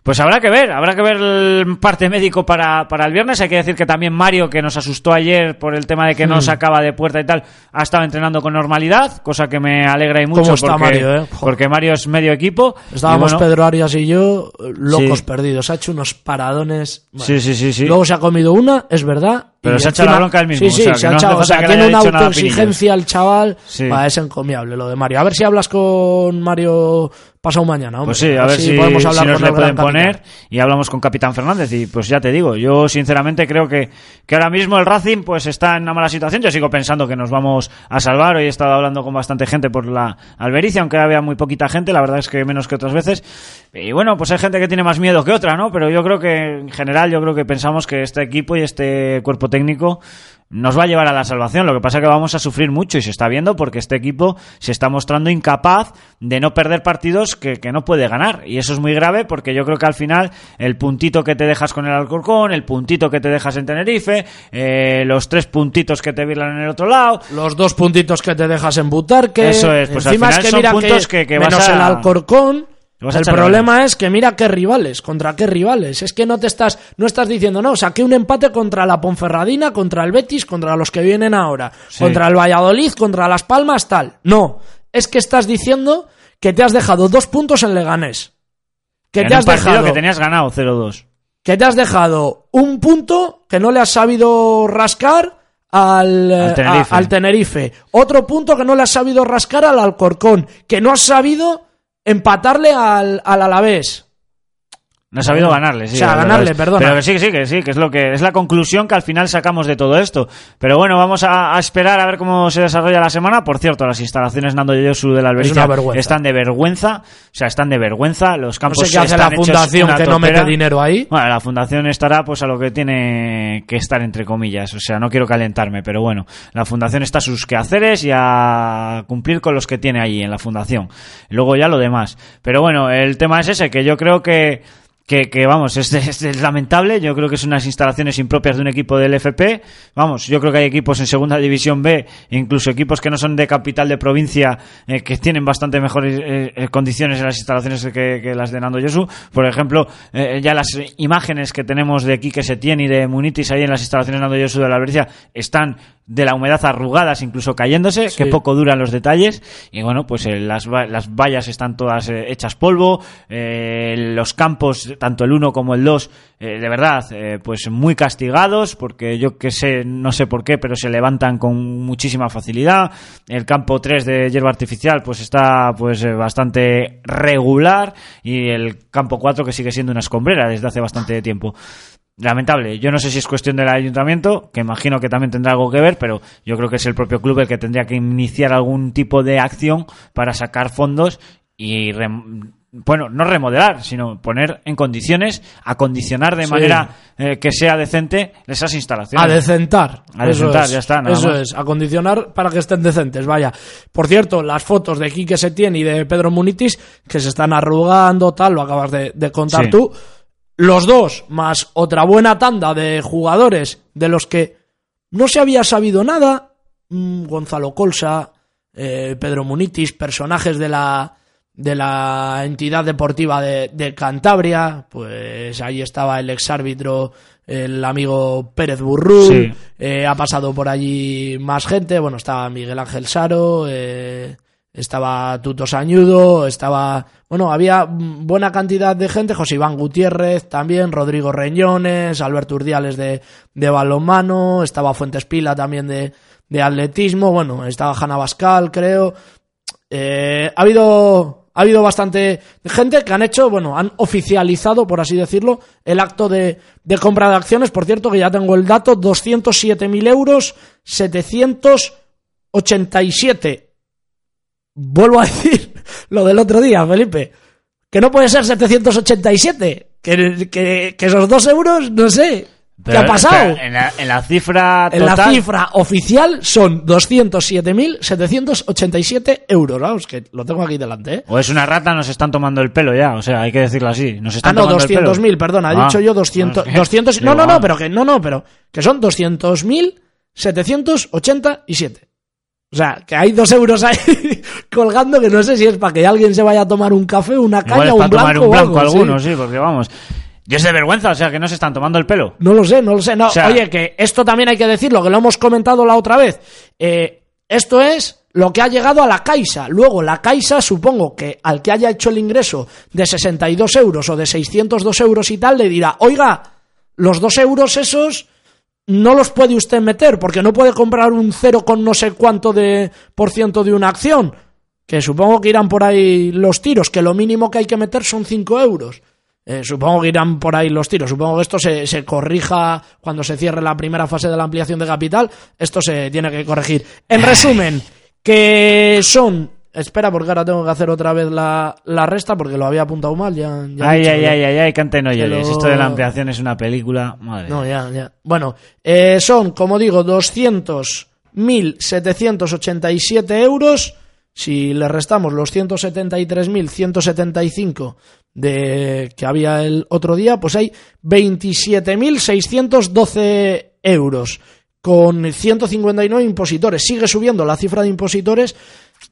Pues habrá que ver, habrá que ver el parte médico para, para el viernes. Hay que decir que también Mario, que nos asustó ayer por el tema de que no sacaba de puerta y tal, ha estado entrenando con normalidad, cosa que me alegra y mucho ¿Cómo está porque, Mario, eh? Porque Mario es medio equipo. Estábamos bueno, Pedro Arias y yo locos Sí. perdidos. Ha hecho unos paradones. bueno. Sí, sí, sí, sí. Luego se ha comido una, es verdad. Pero y se ha echado la bronca él mismo, Sí, sí, o sea, se ha no echado. O sea, tiene una autoexigencia al chaval. Sí. Va, es encomiable lo de Mario. A ver si hablas con Mario pasado mañana. hombre. Pues sí, a ver si, podemos hablar si nos con le el pueden capitán. poner y hablamos con Capitán Fernández y pues ya te digo, yo sinceramente creo que, que ahora mismo el Racing pues está en una mala situación, yo sigo pensando que nos vamos a salvar, hoy he estado hablando con bastante gente por la Albericia, aunque había muy poquita gente, la verdad es que menos que otras veces, y bueno, pues hay gente que tiene más miedo que otra, ¿no? Pero yo creo que en general yo creo que pensamos que este equipo y este cuerpo técnico nos va a llevar a la salvación. Lo que pasa es que vamos a sufrir mucho y se está viendo porque este equipo se está mostrando incapaz de no perder partidos que, que no puede ganar. Y eso es muy grave porque yo creo que al final el puntito que te dejas con el Alcorcón, el puntito que te dejas en Tenerife, eh, los tres puntitos que te virlan en el otro lado, Los dos puntitos que te dejas en Butarque. Eso es, pues al Encima final es que son puntos que- que menos a- el Alcorcón. Vas El problema es que mira qué rivales, contra qué rivales. Es que no te estás, no estás diciendo, no, saqué un empate contra la Ponferradina, contra el Betis, contra los que vienen ahora, Sí. contra el Valladolid, contra Las Palmas, tal. No, es que estás diciendo que te has dejado dos puntos en Leganés. Que en te un has dejado que tenías ganado 0-2. que te has dejado un punto que no le has sabido rascar al, Al Tenerife. a- al Tenerife. Otro punto que no le has sabido rascar al Alcorcón. Que no has sabido empatarle al, al Alavés. No ha sabido ganarle, sí. O sea, ganarle, perdona. Pero que sí, que sí, que sí, que es lo que es la conclusión que al final sacamos de todo esto. Pero bueno, vamos a, a esperar a ver cómo se desarrolla la semana. Por cierto, las instalaciones Nando Yosu de la vergüenza. están de vergüenza, o sea, están de vergüenza. Los No campos sé qué hace están la fundación que no mete dinero ahí. Bueno, la fundación estará pues a lo que tiene que estar entre comillas, o sea, no quiero calentarme, pero bueno, la fundación está a sus quehaceres y a cumplir con los que tiene allí en la fundación. Luego ya lo demás. Pero bueno, el tema es ese, que yo creo que que, que, vamos, es, es- es lamentable. Yo creo que son unas instalaciones impropias de un equipo del FP. Vamos, yo creo que hay equipos en segunda división B, incluso equipos que no son de capital de provincia, eh, que tienen bastante mejores eh, eh, condiciones en las instalaciones que, que las de Nando Yosu. Por ejemplo, eh, ya las imágenes que tenemos de Quique Setién y de Munitis ahí en las instalaciones de Nando Yosu de la Albercia están de la humedad arrugadas, incluso cayéndose, que poco duran los detalles. Y bueno, pues eh, las, las vallas están todas eh, hechas polvo, eh, los campos, tanto el 1 como el 2, eh, de verdad, eh, pues muy castigados, porque yo que sé, no sé por qué, pero se levantan con muchísima facilidad. El campo 3 de hierba artificial, pues está pues eh, bastante regular, y el campo 4 que sigue siendo una escombrera desde hace bastante tiempo. Lamentable. Yo no sé si es cuestión del ayuntamiento, que imagino que también tendrá algo que ver, pero yo creo que es el propio club el que tendría que iniciar algún tipo de acción para sacar fondos y, bueno, no remodelar, sino poner en condiciones, acondicionar de Sí. manera eh, que sea decente esas A instalaciones. decentar. A decentar, Eso es. ya está, nada Eso más. es, acondicionar para que estén decentes, vaya. Por cierto, las fotos de Quique Setién y de Pedro Munitis, que se están arrugando, tal, lo acabas de, de contar Sí. tú. Los dos, más otra buena tanda de jugadores de los que no se había sabido nada. mm, Gonzalo Colsa, eh, Pedro Munitis, personajes de la de la entidad deportiva de, de Cantabria, pues ahí estaba el exárbitro, el amigo Pérez Burrú, Sí. eh, ha pasado por allí más gente, bueno, estaba Miguel Ángel Saro, eh, estaba Tuto Sañudo, estaba, bueno, había buena cantidad de gente, José Iván Gutiérrez también, Rodrigo Reñones, Alberto Urdiales de, de balonmano, estaba Fuentes Pila también de, de atletismo, bueno, estaba Hanna Bascal, creo. Eh, ha habido ha habido bastante gente que han hecho, bueno, han oficializado, por así decirlo, el acto de, compra de acciones. Por cierto, que ya tengo el dato, 207.000 euros, 787. Vuelvo a decir lo del otro día, Felipe, que no puede ser 787, que, que, que esos dos euros, no sé, ¿qué ha pasado? espera, en, la, en la cifra En total... la cifra oficial son 207.787 euros. Vamos, que lo tengo aquí delante, ¿eh? O es una rata, nos están tomando el pelo ya, o sea, hay que decirlo así. Nos Ah, están no, el pelo. 200.000, perdona, he Ah, dicho yo 200. es que- 200 no, no, no, ah, pero que no, no, pero que son 200.787. O sea, que hay dos euros ahí colgando que no sé si es para que alguien se vaya a tomar un café, una Igual caña, es un para blanco, tomar un o blanco sí. alguno, sí, porque vamos. Yo es de vergüenza, o sea, que no se están tomando el pelo. No lo sé, no lo sé. No, O sea- oye, que esto también hay que decirlo, que lo hemos comentado la otra vez. Eh, esto es lo que ha llegado a la Caixa. Luego, la Caixa, supongo que al que haya hecho el ingreso de 62 euros o de 602 euros y tal, le dirá, oiga, los dos euros esos no los puede usted meter porque no puede comprar un cero con no sé cuánto de por ciento de una acción. Que supongo que irán por ahí los tiros, que lo mínimo que hay que meter son 5 euros. Eh, supongo que irán por ahí los tiros. Supongo que esto se, se corrija cuando se cierre la primera fase de la ampliación de capital. Esto se tiene que corregir. En resumen, que son. Espera, porque ahora tengo que hacer otra vez la, la resta porque lo había apuntado mal. Ya, ya Ay, dicho ay, ay, ay, ay, cante no lo- Esto de la ampliación es una película. Madre. No, ya, ya. Bueno, eh, son, como digo, 200.787 euros. Si le restamos los 173.175 de que había el otro día, pues hay 27.612 euros con 159 impositores. Sigue subiendo la cifra de impositores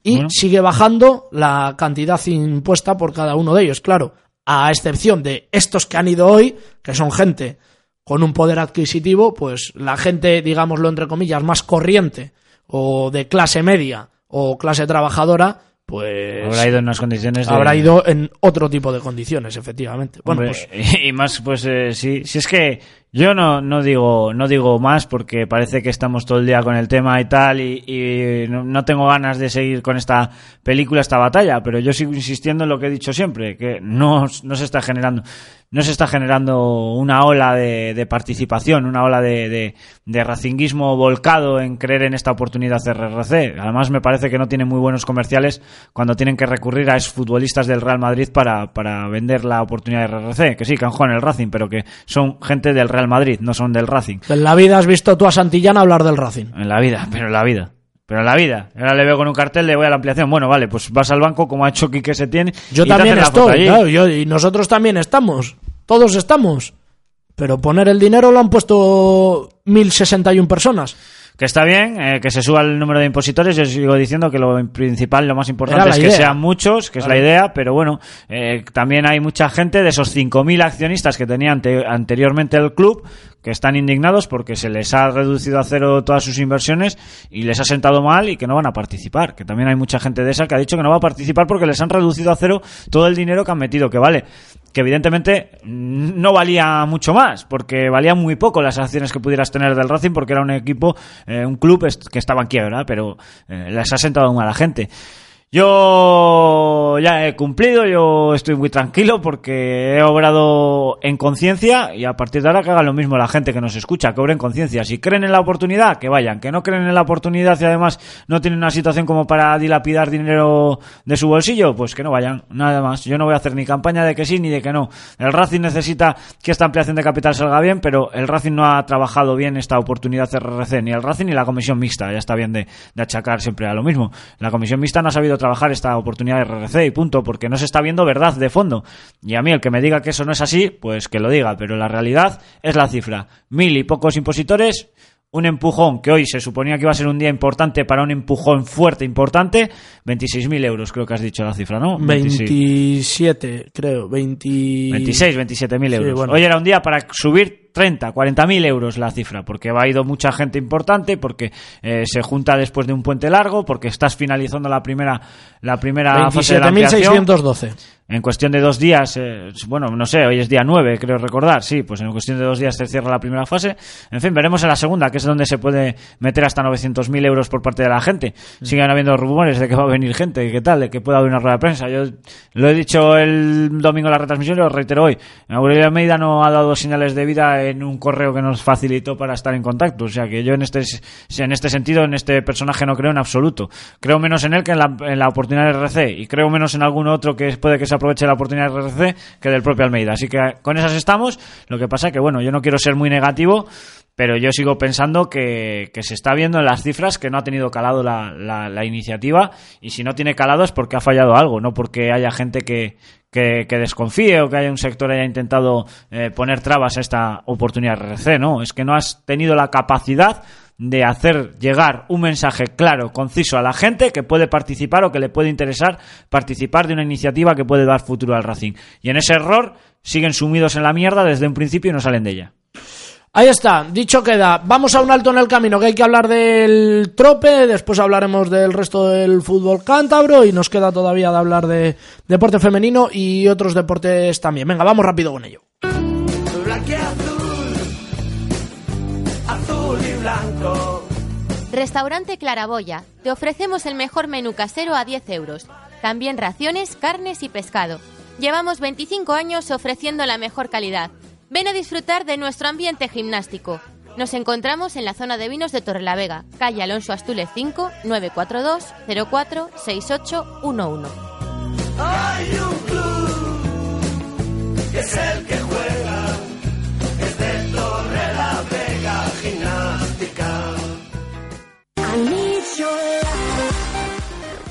y Bueno. sigue bajando la cantidad impuesta por cada uno de ellos. Claro, a excepción de estos que han ido hoy, que son gente con un poder adquisitivo, pues la gente, digámoslo entre comillas, más corriente o de clase media o clase trabajadora, pues Habrá ido en unas condiciones de... habrá ido en otro tipo de condiciones, efectivamente. Bueno, Hombre, pues y más pues eh, sí si es que yo no, no digo no digo más porque parece que estamos todo el día con el tema y tal y, no, no tengo ganas de seguir con esta película esta batalla pero yo sigo insistiendo en lo que he dicho siempre que no, no se está generando no se está generando una ola de, de participación, una ola de, de, de racinguismo volcado en creer en esta oportunidad RRC. Además, me parece que no tienen muy buenos comerciales cuando tienen que recurrir a exfutbolistas del Real Madrid para, para vender la oportunidad de RRC. Que sí, que en el Racing, pero que son gente del Real Madrid, no son del Racing. en la vida has visto tú a Santillana hablar del Racing. En la vida, pero en la vida. Pero en la vida. Ahora le veo con un cartel, le voy a la ampliación. Bueno, vale, pues vas al banco como ha hecho Quique Setién. Yo y también estoy, claro, yo- y nosotros también estamos. Todos estamos. Pero poner el dinero lo han puesto 1061 personas. Que está bien, eh, que se suba el número de impositores. Yo sigo diciendo que lo principal, lo más importante es que idea. sean muchos, que es la idea, pero bueno, eh, también hay mucha gente de esos 5.000 accionistas que tenía ante- anteriormente el club que están indignados porque se les ha reducido a cero todas sus inversiones y les ha sentado mal y que no van a participar. Que también hay mucha gente de esa que ha dicho que no va a participar porque les han reducido a cero todo el dinero que han metido, que vale, que evidentemente no valía mucho más, porque valía muy poco las acciones que pudieras tener del Racing porque era un equipo, eh, un club que estaba en quiebra, pero eh, les ha sentado mal a la gente. Yo ya he cumplido, yo estoy muy tranquilo porque he obrado en conciencia y a partir de ahora que haga lo mismo la gente que nos escucha, que obre en conciencia. Si creen en la oportunidad, que vayan. Que no creen en la oportunidad y además no tienen una situación como para dilapidar dinero de su bolsillo, pues que no vayan. Nada más. Yo no voy a hacer ni campaña de que sí ni de que no. El Racing necesita que esta ampliación de capital salga bien, pero el Racing no ha trabajado bien esta oportunidad RRC, ni el Racing ni la comisión mixta. Ya está bien de, de achacar siempre a lo mismo. La comisión mixta no ha sabido trabajar esta oportunidad de RRC y punto, porque no se está viendo verdad de fondo. Y a mí el que me diga que eso no es así, pues que lo diga, pero la realidad es la cifra. Mil y pocos impositores, un empujón que hoy se suponía que iba a ser un día importante para un empujón fuerte, importante, 26.000 euros creo que has dicho la cifra, ¿no? 26. 27, creo. 20... 26, 27 mil Sí, euros. bueno. Hoy era un día para subir 30, 40 mil euros la cifra, porque va ido mucha gente importante, porque eh, se junta después de un puente largo, porque estás finalizando la primera, la primera fase de la ampliación. 27.612. en cuestión de dos días, eh, bueno, no sé, hoy es día 9, creo recordar, sí, pues en cuestión de dos días se cierra la primera fase. En fin, veremos en la segunda, que es donde se puede meter hasta 900.000 euros por parte de la gente. Siguen habiendo rumores de que va a venir gente, que tal, de que pueda haber una rueda de prensa. Yo lo he dicho el domingo en la retransmisión y lo reitero hoy. Aurelio Almeida no ha dado señales de vida en un correo que nos facilitó para estar en contacto. O sea que yo en este, en este sentido, en este personaje no creo en absoluto. Creo menos en él que en la, en la oportunidad de RC y creo menos en algún otro que puede que se aproveche la oportunidad de RC que del propio Almeida. Así que con esas estamos. Lo que pasa que, bueno, yo no quiero ser muy negativo, pero yo sigo pensando que, que se está viendo en las cifras que no ha tenido calado la, iniciativa y si no tiene calado es porque ha fallado algo, no porque haya gente que, que, que desconfíe o que haya un sector haya intentado eh, poner trabas a esta oportunidad de RC, no, es que no has tenido la capacidad de hacer llegar un mensaje claro, conciso a la gente que puede participar o que le puede interesar participar de una iniciativa que puede dar futuro al Racing. Y en ese error siguen sumidos en la mierda desde un principio y no salen de ella. Ahí está, dicho queda. Vamos a un alto en el camino, que hay que hablar del trope, después hablaremos del resto del fútbol cántabro y nos queda todavía de hablar de deporte femenino y otros deportes también. Venga, vamos rápido con ello. Restaurante Claraboya. Te ofrecemos el mejor menú casero a 10 euros. También raciones, carnes y pescado. Llevamos 25 años ofreciendo la mejor calidad. Ven a disfrutar de nuestro ambiente gimnástico. Nos encontramos en la zona de vinos de Torrelavega, calle Alonso Astúlez 5, 942 04 6811. Hay un club que es el que juega,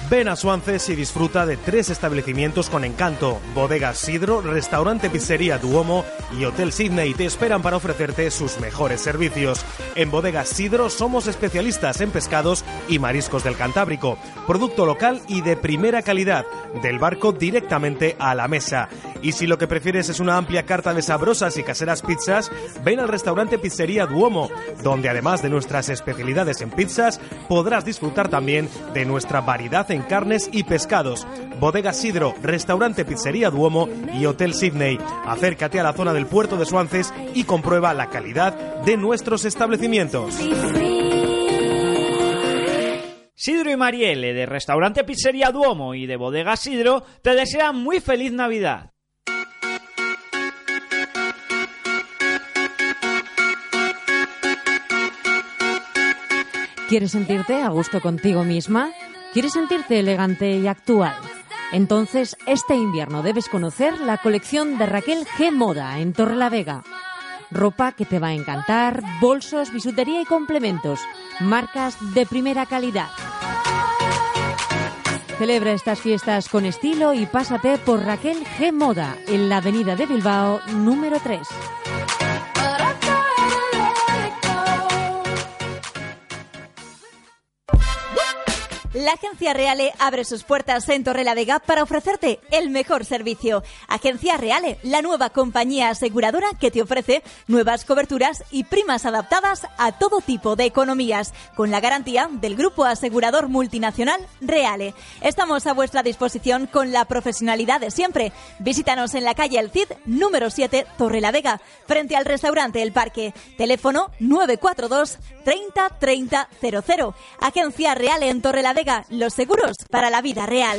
Ven a Suances y disfruta de tres establecimientos con encanto: Bodega Sidro, Restaurante Pizzería Duomo y Hotel Sydney te esperan para ofrecerte sus mejores servicios. En Bodega Sidro somos especialistas en pescados y mariscos del Cantábrico, producto local y de primera calidad, del barco directamente a la mesa. Y si lo que prefieres es una amplia carta de sabrosas y caseras pizzas, ven al restaurante Pizzería Duomo, donde además de nuestras especialidades en pizzas, podrás disfrutar también de nuestra variedad en carnes y pescados. Bodega Sidro, Restaurante Pizzería Duomo y Hotel Sydney. Acércate a la zona del puerto de Suances y comprueba la calidad de nuestros establecimientos. Sidro y Marielle de Restaurante Pizzería Duomo y de Bodega Sidro te desean muy feliz Navidad. ¿Quieres sentirte a gusto contigo misma? ¿Quieres sentirte elegante y actual? Entonces, este invierno debes conocer la colección de Raquel G Moda en Torrelavega. Ropa que te va a encantar, bolsos, bisutería y complementos, marcas de primera calidad. Celebra estas fiestas con estilo y pásate por Raquel G Moda en la Avenida de Bilbao número 3. La Agencia Reale abre sus puertas en Torrelavega para ofrecerte el mejor servicio. Agencia Reale, la nueva compañía aseguradora que te ofrece nuevas coberturas y primas adaptadas a todo tipo de economías, con la garantía del grupo asegurador multinacional Reale. Estamos a vuestra disposición con la profesionalidad de siempre. Visítanos en la calle El Cid, número 7, Torrelavega, frente al restaurante El Parque. Teléfono 942 30 30 00. Agencia Reale en Torrelavega, los seguros para la vida real.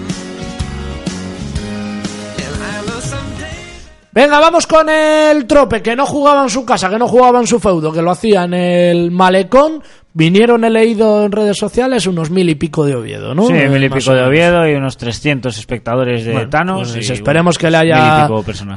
Venga, vamos con el trope, que no jugaba en su casa, que no jugaba en su feudo, que lo hacía en el malecón, Vinieron, he leído en redes sociales, unos mil y pico de Oviedo, ¿no? Sí, Eh, mil y pico de. Oviedo y unos 300 espectadores de Bueno, Thanos. pues y, esperemos que le mil y haya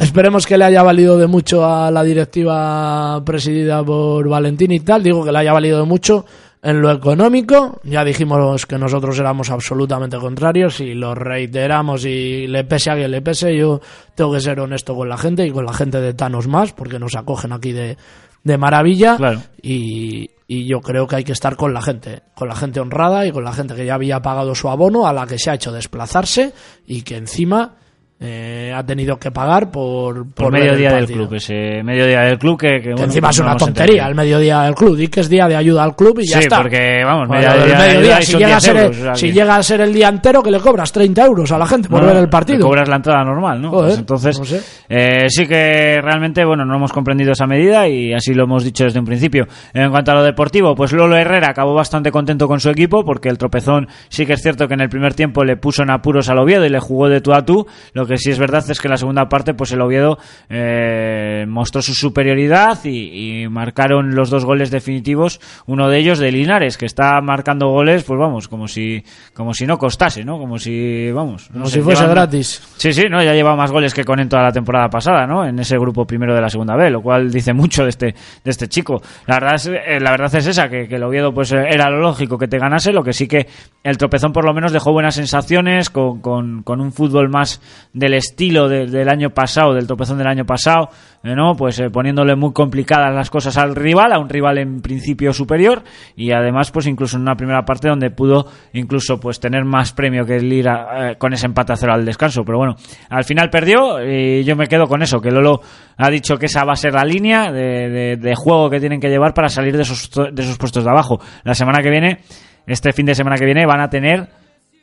esperemos que le haya valido de mucho a la directiva presidida por Valentín y tal digo que le haya valido de mucho en lo económico ya dijimos que nosotros éramos absolutamente contrarios y lo reiteramos y le pese a quien le pese yo tengo que ser honesto con la gente y con la gente de Thanos más porque nos acogen aquí de, de maravilla Claro. y, y yo creo que hay que estar con la gente, con la gente honrada y con la gente que ya había pagado su abono, a la que se ha hecho desplazarse y que encima eh, ha tenido que pagar por, Por el mediodía del club, ese mediodía del club que, que, Que bueno, encima es una tontería el mediodía del club, di que es día de ayuda al club y ya sí, está. porque vamos, Bueno, mediodía, mediodía, si, llega a 10 ser, el- euros, o sea si llega a ser el día entero que le cobras 30 euros a la gente por No, ver el partido. cobras la entrada normal, ¿no? Joder, Pues entonces, no sé. eh, sí que realmente, bueno, no hemos comprendido esa medida y así lo hemos dicho desde un principio. En cuanto a lo deportivo, pues Lolo Herrera acabó bastante contento con su equipo porque el tropezón sí que es cierto que en el primer tiempo le puso en apuros al Oviedo y le jugó de tú a tú. Lo que sí es verdad es que en la segunda parte, pues el Oviedo eh, mostró su superioridad y, y marcaron los dos goles definitivos. Uno de ellos de Linares, que está marcando goles, pues vamos, como si, como si no costase, ¿no? Como si, vamos, Como si fuese llevan- gratis. Sí, sí, no, ya lleva más goles que con en toda la temporada pasada, ¿no? En ese grupo primero de la segunda B, lo cual dice mucho de este, de este chico. La verdad es, eh, la verdad es esa, que, que el Oviedo pues era lo lógico que te ganase, lo que sí que el tropezón por lo menos dejó buenas sensaciones, con, con, con un fútbol más del estilo de- del año pasado, del tropezón del año pasado, eh, ¿no? Pues eh, poniéndole muy complicadas las cosas al rival, a un rival en principio superior, y además pues incluso en una primera parte donde pudo incluso pues tener más premio que el ir a- eh, con ese empate a cero al descanso, pero bueno, al final perdió y yo me quedo con eso, que Lolo ha dicho que esa va a ser la línea de, de- de juego que tienen que llevar para salir de esos, de esos puestos de abajo. La semana que viene, este fin de semana que viene, van a tener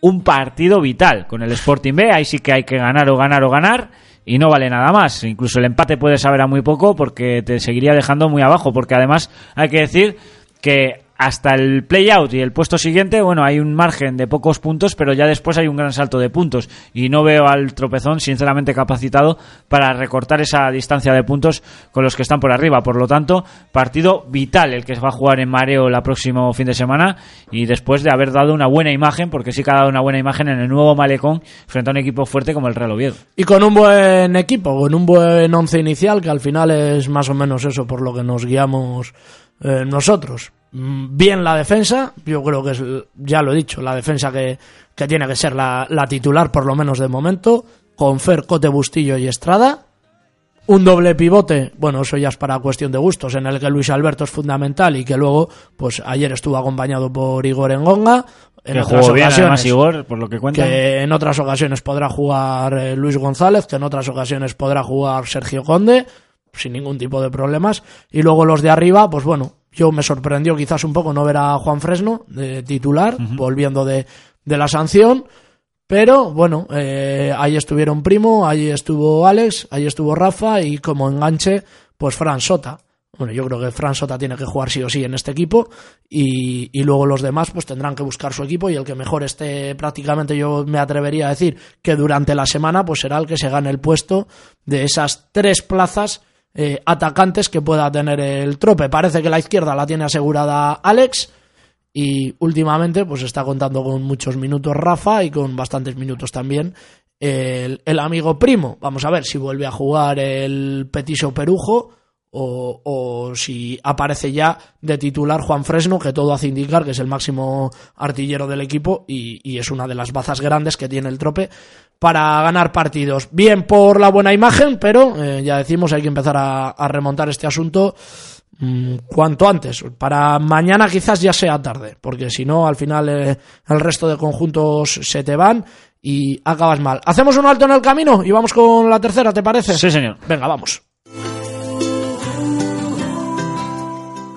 un partido vital con el Sporting B. Ahí sí que hay que ganar o ganar o ganar y no vale nada más. Incluso el empate puede saber a muy poco porque te seguiría dejando muy abajo. Porque además hay que decir que hasta el play-out y el puesto siguiente, bueno, hay un margen de pocos puntos, pero ya después hay un gran salto de puntos. Y no veo al tropezón, sinceramente, capacitado para recortar esa distancia de puntos con los que están por arriba. Por lo tanto, partido vital el que se va a jugar en Mareo el próximo fin de semana y después de haber dado una buena imagen, porque sí que ha dado una buena imagen en el nuevo Malecón frente a un equipo fuerte como el Real Oviedo. Y con un buen equipo, con un buen once inicial, que al final es más o menos eso por lo que nos guiamos eh, nosotros. Mm, Bien la defensa, yo creo que es, ya lo he dicho, la defensa que, que tiene que ser la, la titular por lo menos de momento, con Fer, Cote, Bustillo y Estrada. Un doble pivote, bueno, eso ya es para cuestión de gustos, en el que Luis Alberto es fundamental y que luego, pues ayer estuvo acompañado por Igor Engonga. En que otras jugó bien, además, ocasiones Igor, por lo que que en otras ocasiones podrá jugar eh, Luis González, que en otras ocasiones podrá jugar Sergio Conde, sin ningún tipo de problemas. Y luego los de arriba, pues bueno, yo me sorprendió quizás un poco no ver a Juan Fresno de titular, volviendo de, de la sanción. Pero bueno, eh, ahí estuvieron Primo, ahí estuvo Alex, ahí estuvo Rafa y como enganche, pues Fran Sota. Bueno, yo creo que Fran Sota tiene que jugar sí o sí en este equipo y, y luego los demás pues tendrán que buscar su equipo y el que mejor esté prácticamente yo me atrevería a decir que durante la semana pues será el que se gane el puesto de esas tres plazas eh, atacantes que pueda tener el trope. Parece que la izquierda la tiene asegurada Alex y últimamente pues está contando con muchos minutos Rafa y con bastantes minutos también el, el amigo primo. Vamos a ver si vuelve a jugar el Petiso Perujo o, o si aparece ya de titular Juan Fresno, que todo hace indicar que es el máximo artillero del equipo y, y es una de las bazas grandes que tiene el trope para ganar partidos. Bien por la buena imagen, pero eh, ya decimos hay que empezar a, a remontar este asunto mm, cuanto antes. Para mañana quizás ya sea tarde, porque si no, al final eh, el resto de conjuntos se te van y acabas mal. Hacemos un alto en el camino y vamos con la tercera, ¿te parece? Sí, señor. Venga, vamos.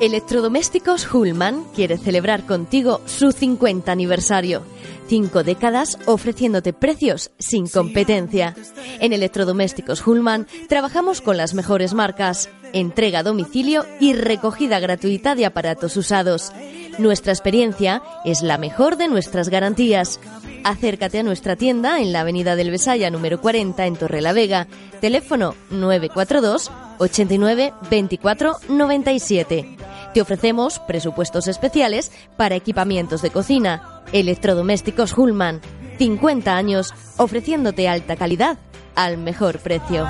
Electrodomésticos Hullman quiere celebrar contigo su 50 aniversario. Cinco décadas ofreciéndote precios sin competencia. En Electrodomésticos Hullman trabajamos con las mejores marcas, entrega a domicilio y recogida gratuita de aparatos usados. Nuestra experiencia es la mejor de nuestras garantías. Acércate a nuestra tienda en la Avenida del Besaya número 40 en Torrelavega. Teléfono 942 89 24 97. Te ofrecemos presupuestos especiales para equipamientos de cocina. Electrodomésticos Hullman. 50 años ofreciéndote alta calidad al mejor precio.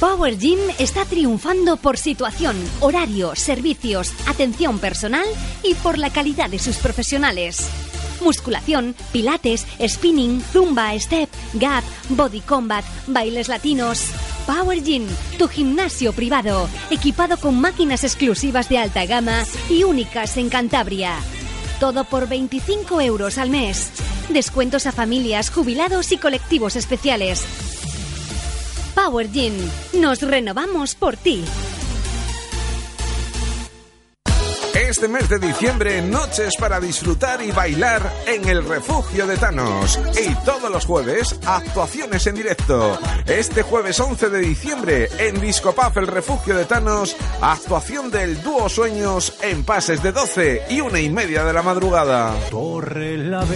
Power Gym está triunfando por situación, horario, servicios, atención personal y por la calidad de sus profesionales. Musculación, pilates, spinning, zumba, step, gap, body combat, bailes latinos. Power Gym, tu gimnasio privado, equipado con máquinas exclusivas de alta gama y únicas en Cantabria. Todo por 25 euros al mes. Descuentos a familias, jubilados y colectivos especiales. Power Gym, nos renovamos por ti. Este mes de diciembre, noches para disfrutar y bailar en el refugio de Thanos. Y todos los jueves, actuaciones en directo. Este jueves 11 de diciembre, en Discopaf el refugio de Thanos, actuación del dúo Sueños en pases de 12 y una y media de la madrugada.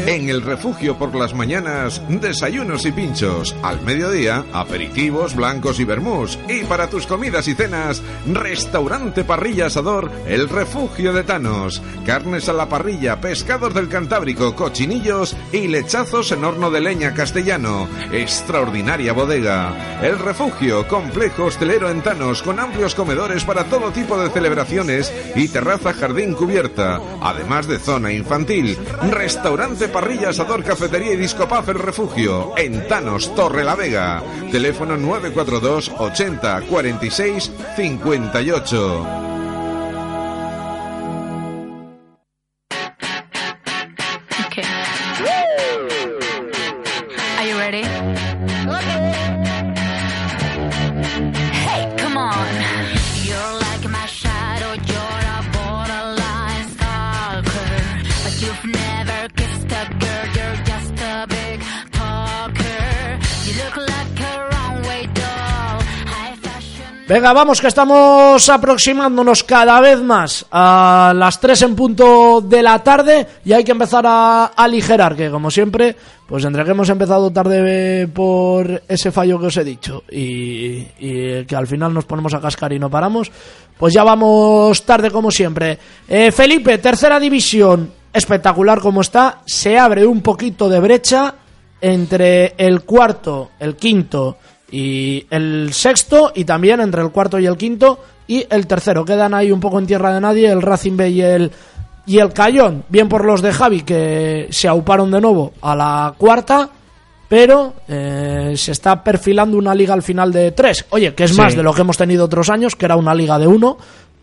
En el refugio por las mañanas, desayunos y pinchos. Al mediodía, aperitivos, blancos y vermús. Y para tus comidas y cenas, restaurante parrilla asador, el refugio de Carnes a la parrilla, pescados del Cantábrico, cochinillos y lechazos en horno de leña castellano. Extraordinaria bodega. El refugio, complejo hostelero en Thanos, con amplios comedores para todo tipo de celebraciones y terraza jardín cubierta. Además de zona infantil. Restaurante parrilla asador cafetería y discopaf el refugio. En Thanos, Torre la Vega. Teléfono 942 80 46 58. Venga, vamos, que estamos aproximándonos cada vez más a las 3 en punto de la tarde y hay que empezar a aligerar, que como siempre, pues entre que hemos empezado tarde por ese fallo que os he dicho y, que al final nos ponemos a cascar y no paramos, pues ya vamos tarde como siempre. Eh, Felipe, tercera división, espectacular como está, se abre un poquito de brecha entre el cuarto, el quinto y el sexto y también entre el cuarto y el quinto y el tercero. Quedan ahí un poco en tierra de nadie el Racing B y el, y el Cayón. Bien por los de Javi que se auparon de nuevo a la cuarta. Pero eh, se está perfilando una liga al final de tres. Oye, que es Sí. más de lo que hemos tenido otros años, que era una liga de uno,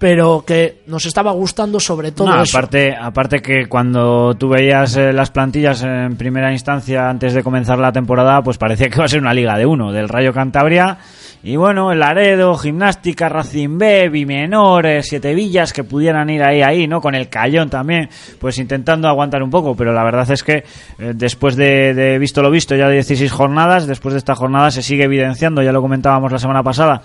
pero que nos estaba gustando sobre todo No, eso. aparte, aparte que cuando tú veías eh, las plantillas en primera instancia antes de comenzar la temporada, pues parecía que iba a ser una liga de uno, del Rayo Cantabria. Y bueno, el Laredo, Gimnástica, Racing B, Bimenor, eh, Siete Villas, que pudieran ir ahí, ahí, ¿no? Con el Cayón también, pues intentando aguantar un poco. Pero la verdad es que eh, después de, de visto lo visto, ya de 16 jornadas, después de esta jornada se sigue evidenciando, ya lo comentábamos la semana pasada,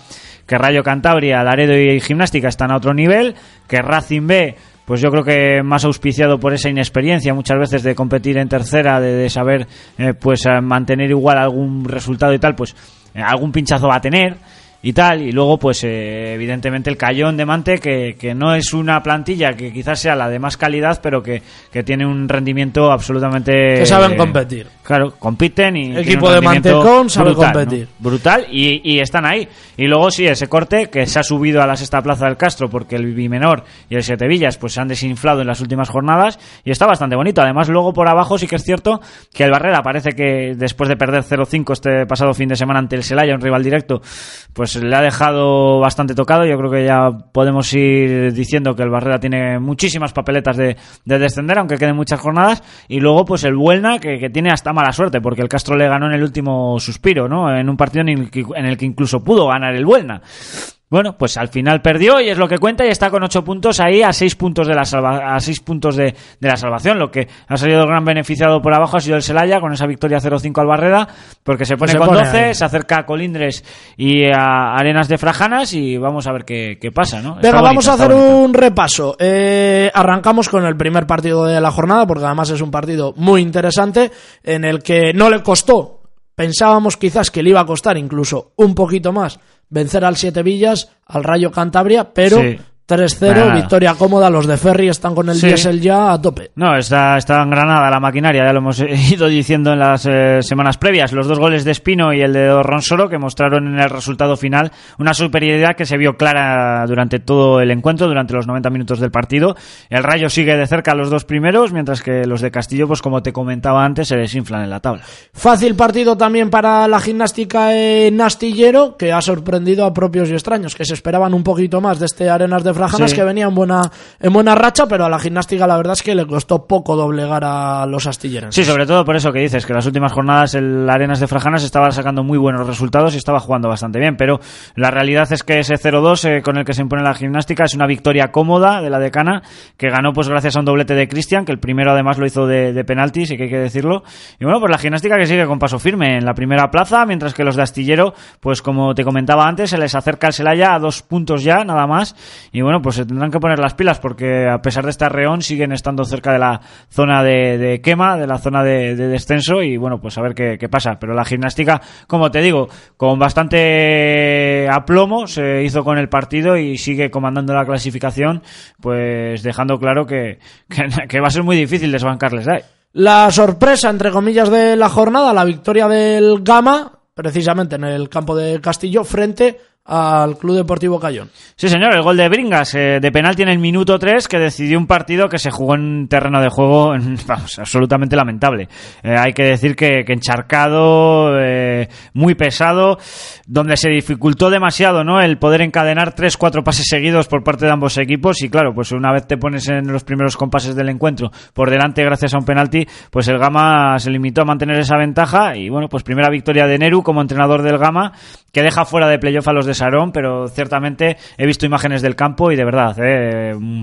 que Rayo Cantabria, Laredo y Gimnástica están a otro nivel, que Racing B pues yo creo que más auspiciado por esa inexperiencia muchas veces de competir en tercera, de, saber eh, pues eh, mantener igual algún resultado y tal, pues eh, algún pinchazo va a tener y tal, y luego pues eh, evidentemente el Cayón de Mante que, que no es una plantilla que quizás sea la de más calidad, pero que, que tiene un rendimiento absolutamente... Que saben competir. Claro, compiten y... tienen Equipo de Mantecón sabe brutal, ¿no? competir. Brutal y, y están ahí. Y luego sí, ese corte que se ha subido a la sexta plaza del Castro porque el Bimenor y el Siete Villas pues se han desinflado en las últimas jornadas y está bastante bonito. Además luego por abajo sí que es cierto que el Barrera parece que después de perder 0-5 este pasado fin de semana ante el Celaya, un rival directo, pues le ha dejado bastante tocado. Yo creo que ya podemos ir diciendo que el Barrera tiene muchísimas papeletas de, de descender, aunque queden muchas jornadas. Y luego pues el Buelna que, que tiene hasta mala suerte porque el Castro le ganó en el último suspiro, ¿no? En un partido en el que, en el que incluso pudo ganar el Buelna. Bueno, pues al final perdió y es lo que cuenta y está con ocho puntos ahí a seis puntos de la salva a seis puntos de, de la salvación. Lo que ha salido el gran beneficiado por abajo ha sido el Celaya con esa victoria 0-5 al Barrera, porque se pone Se con pone 12, ahí. se acerca a Colindres y a Arenas de Frajanas y vamos a ver qué, qué pasa, ¿no? Venga, bonito, vamos a hacer bonito. un repaso. Eh, arrancamos con el primer partido de la jornada, porque además es un partido muy interesante, en el que no le costó. Pensábamos quizás que le iba a costar incluso un poquito más, vencer al Siete Villas, al Rayo Cantabria, pero. 3-0, Nada. victoria cómoda. Los de Ferry están con el Sí. diésel ya a tope. No, está, está engranada la maquinaria, ya lo hemos ido diciendo en las eh, semanas previas. Los dos goles de Espino y el de Ronsoro que mostraron en el resultado final una superioridad que se vio clara durante todo el encuentro, durante los 90 minutos del partido. El Rayo sigue de cerca a los dos primeros, mientras que los de Castillo, pues como te comentaba antes, se desinflan en la tabla. Fácil partido también para la gimnástica en Astillero, que ha sorprendido a propios y extraños, que se esperaban un poquito más de este Arenas de Frajanas, Sí. que venía en buena, en buena racha, pero a la gimnástica la verdad es que le costó poco doblegar a los astilleros. Sí, sobre todo por eso que dices, que las últimas jornadas el Arenas de Frajanas estaba sacando muy buenos resultados y estaba jugando bastante bien, pero la realidad es que ese 0-2 eh, con el que se impone la gimnástica es una victoria cómoda de la decana, que ganó pues gracias a un doblete de Cristian, que el primero además lo hizo de, de penalti, sí que hay que decirlo. Y bueno, pues la gimnástica que sigue con paso firme en la primera plaza, mientras que los de Astillero, pues como te comentaba antes, se les acerca el Celaya a dos puntos ya, nada más. Y bueno, pues se tendrán que poner las pilas porque a pesar de estar reón siguen estando cerca de la zona de, de quema, de la zona de, de descenso y bueno, pues a ver qué, pasa. Pero la gimnástica, como te digo, con bastante aplomo se hizo con el partido y sigue comandando la clasificación, pues dejando claro que, que, va a ser muy difícil desbancarles. La sorpresa, entre comillas, de la jornada, la victoria del Gama, precisamente en el campo de Castillo, frente al Club Deportivo Cayón. Sí, señor, el gol de Bringas eh, de penalti en el minuto 3 que decidió un partido que se jugó en terreno de juego absolutamente lamentable. Eh, hay que decir que, que encharcado, eh, muy pesado, donde se dificultó demasiado ¿no? el poder encadenar 3-4 pases seguidos por parte de ambos equipos y claro, pues una vez te pones en los primeros compases del encuentro por delante gracias a un penalti, pues el Gama se limitó a mantener esa ventaja y bueno, pues primera victoria de Neru como entrenador del Gama que deja fuera de playoff a los de Sarón, pero ciertamente he visto imágenes del campo y de verdad, eh, mm,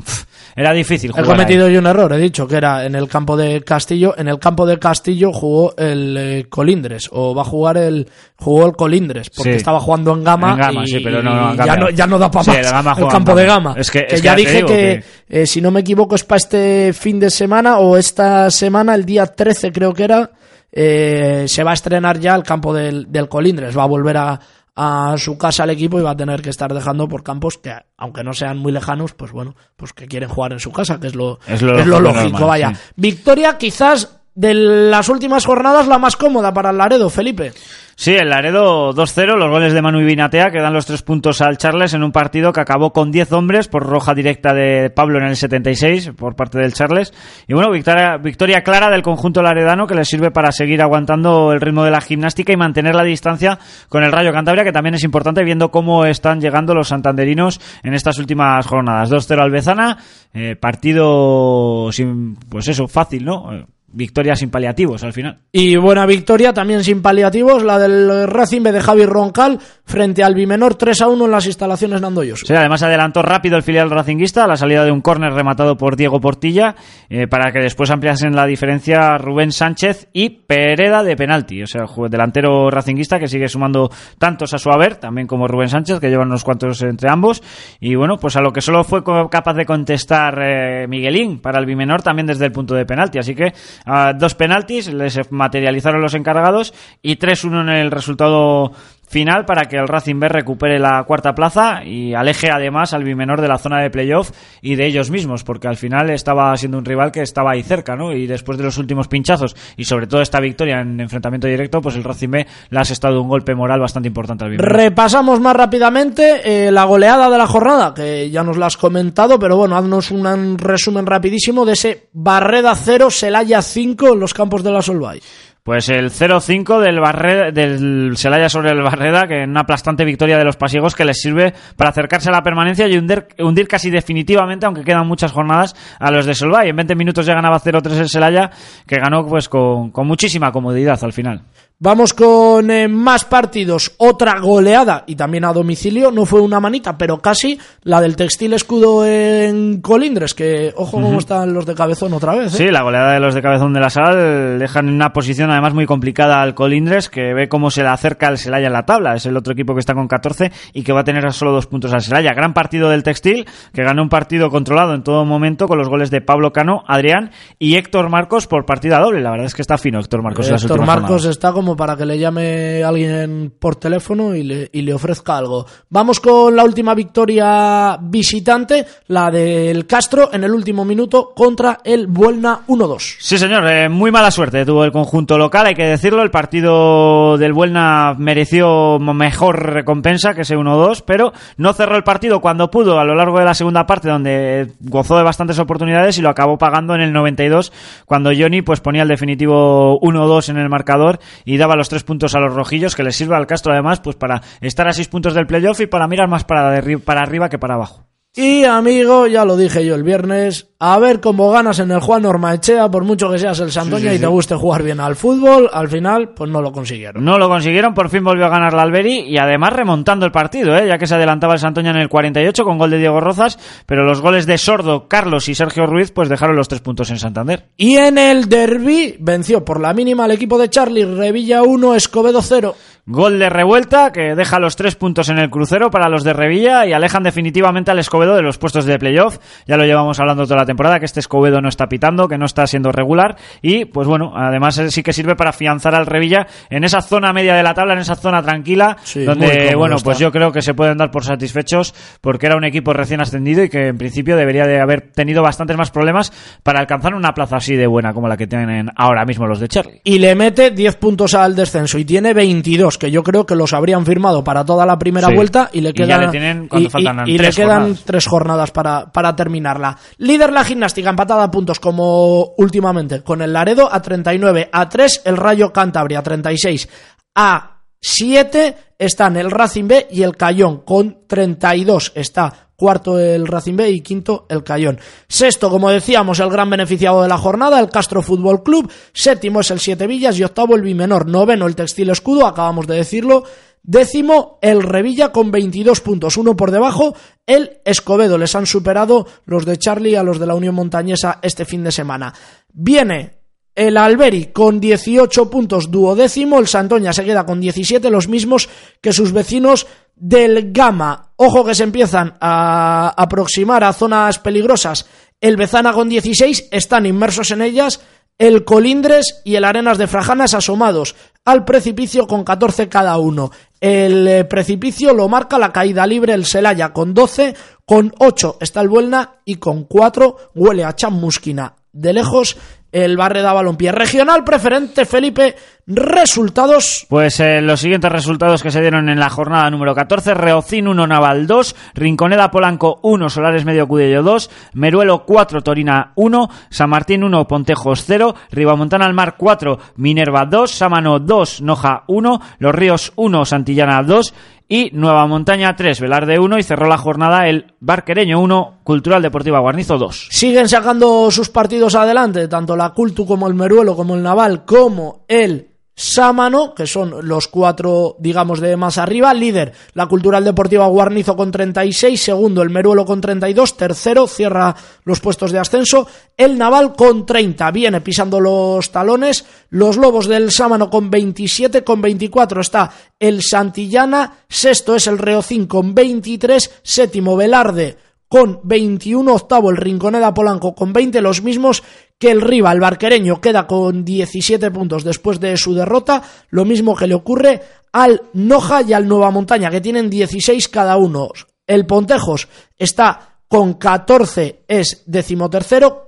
era difícil He jugar. cometido ahí. yo un error, he dicho que era en el campo de Castillo. En el campo de Castillo jugó el eh, Colindres, o va a jugar el jugó el Colindres, porque Sí. estaba jugando en Gama. En Gama, y, sí, pero no, no, han ya, no, ya no da para más el Gama campo de Gama. Es que- es que ya dije que, eh, si no me equivoco, es para este fin de semana o esta semana, el día 13 creo que era, eh, se va a estrenar ya el campo del, del Colindres. Va a volver a, a su casa el equipo y va a tener que estar dejando por campos que, aunque no sean muy lejanos, pues bueno, pues que quieren jugar en su casa, que es lo, Es lo es lo lógico, lógico, normal, vaya. sí. Victoria quizás de las últimas jornadas la más cómoda para el Laredo, Felipe. Sí, el Laredo 2-0, los goles de Manu y Vinatea que dan los tres puntos al Charles en un partido que acabó con 10 hombres por roja directa de Pablo en el 76 por parte del Charles. Y bueno, victoria, victoria clara del conjunto laredano que les sirve para seguir aguantando el ritmo de la gimnástica y mantener la distancia con el Rayo Cantabria, que también es importante viendo cómo están llegando los santanderinos en estas últimas jornadas. 2-0 al Bezana, eh, partido sin, pues eso, fácil, ¿no? Victoria sin paliativos al final. Y buena victoria, también sin paliativos, la del Racing B de Javi Roncal frente al Bimenor 3 a 1 en las instalaciones Nandoyos. Sí, además adelantó rápido el filial racinguista a la salida de un córner rematado por Diego Portilla eh, para que después ampliasen la diferencia Rubén Sánchez y Pereda de penalti. O sea, el delantero racinguista que sigue sumando tantos a su haber, también como Rubén Sánchez, que llevan unos cuantos entre ambos. Y bueno, pues a lo que solo fue capaz de contestar eh, Miguelín para el Bimenor también desde el punto de penalti. Así que ah, dos penaltis, les materializaron los encargados y 3-1 en el resultado final para que el Racing B recupere la cuarta plaza y aleje además al Bimenor de la zona de playoff y de ellos mismos, porque al final estaba siendo un rival que estaba ahí cerca, ¿no? Y después de los últimos pinchazos y sobre todo esta victoria en enfrentamiento directo, pues el Racing B le ha asestado un golpe moral bastante importante al Bimenor. Repasamos más rápidamente eh, la goleada de la jornada, que ya nos la has comentado, pero bueno, haznos un, un resumen rapidísimo de ese Barreda 0, Celaya 5 en los campos de la Solvay. Pues el 0-5 del, Barre- del Celaya sobre el Barreda, que en una aplastante victoria de los pasiegos que les sirve para acercarse a la permanencia y hundir, hundir casi definitivamente, aunque quedan muchas jornadas, a los de Solvay. En 20 minutos ya ganaba 0-3 el Celaya, que ganó pues con, con muchísima comodidad al final. Vamos con eh, más partidos, otra goleada y también a domicilio, no fue una manita, pero casi la del Textil Escudo en Colindres, que ojo cómo están los de cabezón otra vez. ¿eh? Sí, la goleada de los de Cabezón de la Sal dejan en una posición además muy complicada al Colindres, que ve cómo se le acerca al Celaya en la tabla. Es el otro equipo que está con 14 y que va a tener solo dos puntos al Celaya. Gran partido del Textil, que ganó un partido controlado en todo momento con los goles de Pablo Cano, Adrián y Héctor Marcos por partida doble. La verdad es que está fino Héctor Marcos en las Héctor últimas Marcos jornadas. está como para que le llame alguien por teléfono y le, y le ofrezca algo. Vamos con la última victoria visitante, la del Castro, en el último minuto contra el Buelna 1-2. Sí, señor, eh, muy mala suerte tuvo el conjunto local, hay que decirlo. El partido del Buelna mereció mejor recompensa que ese 1-2, pero no cerró el partido cuando pudo a lo largo de la segunda parte, donde gozó de bastantes oportunidades y lo acabó pagando en el 92, cuando Johnny pues ponía el definitivo 1-2 en el marcador y daba los tres puntos a los rojillos, que les sirve al Castro además pues para estar a seis puntos del playoff y para mirar más para, para arriba que para abajo. Y amigo, ya lo dije yo el viernes, a ver cómo ganas en el Juan Ormaechea, por mucho que seas el Santoña Sí, sí, y te guste jugar bien al fútbol, al final pues no lo consiguieron. No lo consiguieron, por fin volvió a ganar la Alberi y además remontando el partido, ¿eh? ya que se adelantaba el Santoña en el 48 con gol de Diego Rozas, pero los goles de Sordo, Carlos y Sergio Ruiz pues dejaron los tres puntos en Santander. Y en el derby venció por la mínima al equipo de Charlie, Revilla 1, Escobedo 0. Gol de revuelta que deja los tres puntos en el crucero para los de Revilla y alejan definitivamente al Escobedo de los puestos de playoff. Ya lo llevamos hablando toda la temporada, que este Escobedo no está pitando, que no está siendo regular y pues bueno, además eh, sí que sirve para afianzar al Revilla en esa zona media de la tabla, en esa zona tranquila, Sí, donde bueno, está. pues yo creo que se pueden dar por satisfechos porque era un equipo recién ascendido y que en principio debería de haber tenido bastantes más problemas para alcanzar una plaza así de buena como la que tienen ahora mismo los de Charlie. Y le mete 10 puntos al descenso y tiene 22, que yo creo que los habrían firmado para toda la primera Sí. vuelta y le Y quedan, le tienen cuando y- faltan y- y tres le quedan jornadas. tres jornadas para, para terminarla. Líder la gimnástica, empatada a puntos como últimamente, con el Laredo a 39, a 3 el Rayo Cantabria, a 36, a 7 están el Racing B y el Cayón, con 32 está cuarto el Racing B y quinto el Cayón. Sexto, como decíamos, el gran beneficiado de la jornada, el Castro Fútbol Club. Séptimo es el Siete Villas y octavo el Bimenor. Noveno el Textil Escudo, acabamos de decirlo. Décimo el Revilla con 22 puntos, uno por debajo el Escobedo. Les han superado los de Charlie a los de la Unión Montañesa este fin de semana. Viene el Alberi con 18 puntos duodécimo, el Santoña se queda con 17, los mismos que sus vecinos del Gama. Ojo que se empiezan a aproximar a zonas peligrosas. El Bezana con 16 están inmersos en ellas. El Colindres y el Arenas de Frajanas asomados al precipicio con 14 cada uno. El eh, precipicio lo marca la caída libre el Celaya con 12, con 8 está el Buelna y con 4 huele a chamusquina. De lejos el Barreda Balompié. Regional preferente, Felipe, resultados. Pues eh, los siguientes resultados que se dieron en la jornada número 14, Reocín 1, Naval 2, Rinconeda Polanco 1, Solares Medio Cudello 2, Meruelo 4, Torina 1, San Martín 1, Pontejos 0, Ribamontana al Mar 4, Minerva 2, Sámano 2, Noja 1, Los Ríos 1, Santillana 2 y Nueva Montaña 3, Velarde 1 y cerró la jornada el Barquereño 1, Cultural Deportiva Guarnizo 2. Siguen sacando sus partidos adelante, tanto la Cultu como el Meruelo, como el Naval, como el Sámano, que son los cuatro, digamos, de más arriba. Líder, la Cultural Deportiva Guarnizo con 36. Segundo, el Meruelo con 32. Tercero, cierra los puestos de ascenso. El Naval con 30. Viene pisando los talones. Los Lobos del Sámano con 27. Con 24 está el Santillana. Sexto es el Reocín con 23. Séptimo, Velarde con 21, octavo el Rinconeda Polanco con 20, los mismos que el rival barquereño queda con 17 puntos después de su derrota, lo mismo que le ocurre al Noja y al Nueva Montaña que tienen 16 cada uno. El Pontejos está con 14, es decimotercero,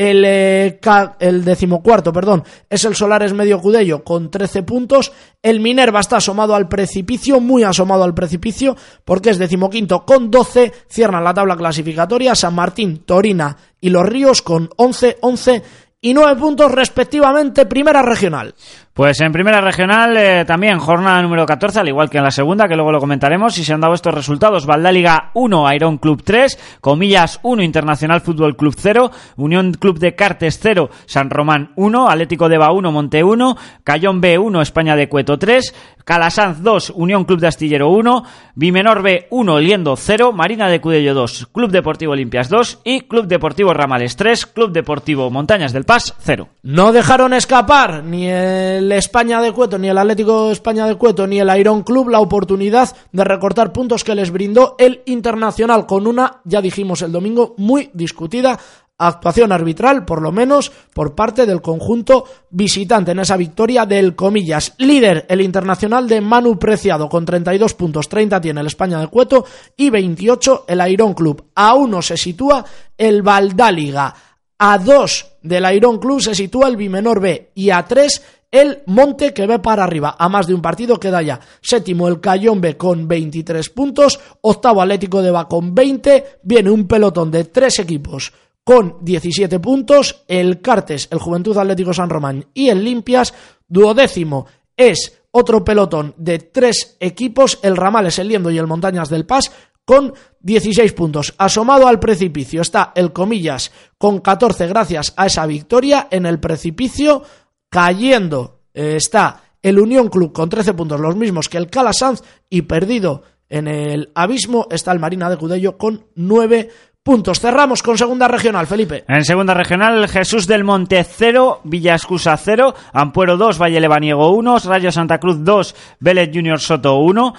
el, eh, el decimocuarto, perdón, es el Solares Medio Cudello con 13 puntos. El Minerva está asomado al precipicio, muy asomado al precipicio, porque es decimoquinto con 12. Cierran la tabla clasificatoria San Martín, Torina y Los Ríos con 11, 11 y 9 puntos respectivamente. Primera regional. Pues en primera regional eh, también jornada número 14, al igual que en la segunda, que luego lo comentaremos, y se han dado estos resultados. Valdáliga 1, Iron Club 3, Comillas 1, Internacional Fútbol Club 0, Unión Club de Cartes 0, San Román 1, Atlético de Ba 1, Monte 1, Cayón B 1, España de Cueto 3, Calasanz 2, Unión Club de Astillero 1, Bimenor B 1, Liendo 0, Marina de Cudello 2, Club Deportivo Limpias 2 y Club Deportivo Ramales 3, Club Deportivo Montañas del Paz 0. No dejaron escapar ni el España de Cueto, ni el Atlético España de Cueto, ni el Iron Club la oportunidad de recortar puntos que les brindó el Internacional con una, ya dijimos el domingo, muy discutida actuación arbitral, por lo menos por parte del conjunto visitante en esa victoria del Comillas. Líder el internacional de Manu Preciado con 32 puntos, 30 tiene el España de Cueto y 28 el Iron Club. A uno se sitúa el Valdáliga. A dos del Iron Club se sitúa el Bimenor B y a tres el Monte que ve para arriba. A más de un partido queda ya séptimo el Cayón B con 23 puntos, octavo Atlético de Ba con 20, viene un pelotón de tres equipos con 17 puntos, el Cartes, el Juventud Atlético San Román y el Limpias, duodécimo es otro pelotón de tres equipos, el Ramales, el Liendo y el Montañas del Paz, con 16 puntos. Asomado al precipicio está el Comillas con 14 gracias a esa victoria. En el precipicio, cayendo, eh, está el Unión Club con 13 puntos, los mismos que el Calasanz, y perdido en el abismo está el Marina de Cudello con 9 puntos. Cerramos con segunda regional, Felipe. En segunda regional, Jesús del Monte 0, Villa Escusa 0, Ampuero 2, Valle Lebaniego 1, Rayo Santa Cruz 2, Vélez Junior Soto 1,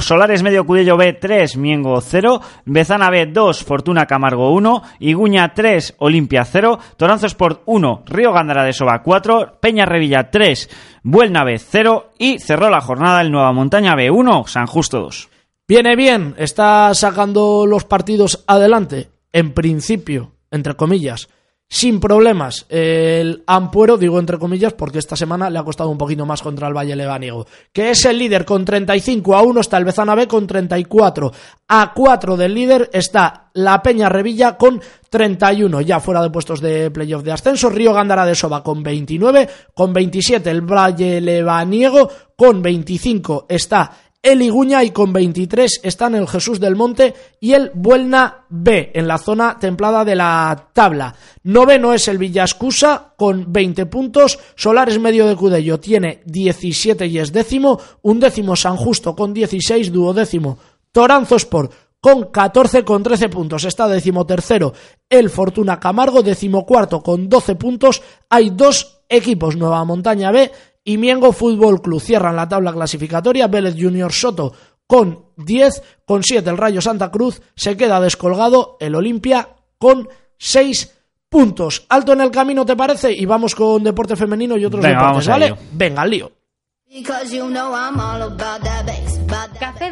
Solares Medio Cudello B 3, Miengo 0, Bezana B 2, Fortuna Camargo 1, Iguña 3, Olimpia 0, Toranzo Sport 1, Río Gándara de Soba 4, Peña Revilla 3, Buelna B 0 y cerró la jornada el Nueva Montaña B 1, San Justo 2. Viene bien, está sacando los partidos adelante, en principio, entre comillas, sin problemas. El Ampuero, digo entre comillas, porque esta semana le ha costado un poquito más contra el Valle Lebaniego, que es el líder con 35, a 1 está el Bezana B con 34, a 4 del líder está la Peña Revilla con 31, ya fuera de puestos de playoff de ascenso, Río Gándara de Soba con 29, con 27 el Valle Lebaniego, con 25 está el Iguña y con 23 están el Jesús del Monte y el Buelna B en la zona templada de la tabla. Noveno es el Villascusa con 20 puntos, Solares Medio de Cudello tiene 17 y es décimo, un décimo San Justo con 16, duodécimo Toranzo Sport con 14 con 13 puntos. Está decimotercero el Fortuna Camargo, decimocuarto con 12 puntos. Hay dos equipos, Nueva Montaña B y Miengo Fútbol Club. Cierran la tabla clasificatoria. Vélez Junior Soto con 10, con 7 el Rayo Santa Cruz. Se queda descolgado el Olimpia con 6 puntos. Alto en el camino, ¿te parece? Y vamos con deporte femenino y otros Venga, deportes, ¿vale? Venga, al lío.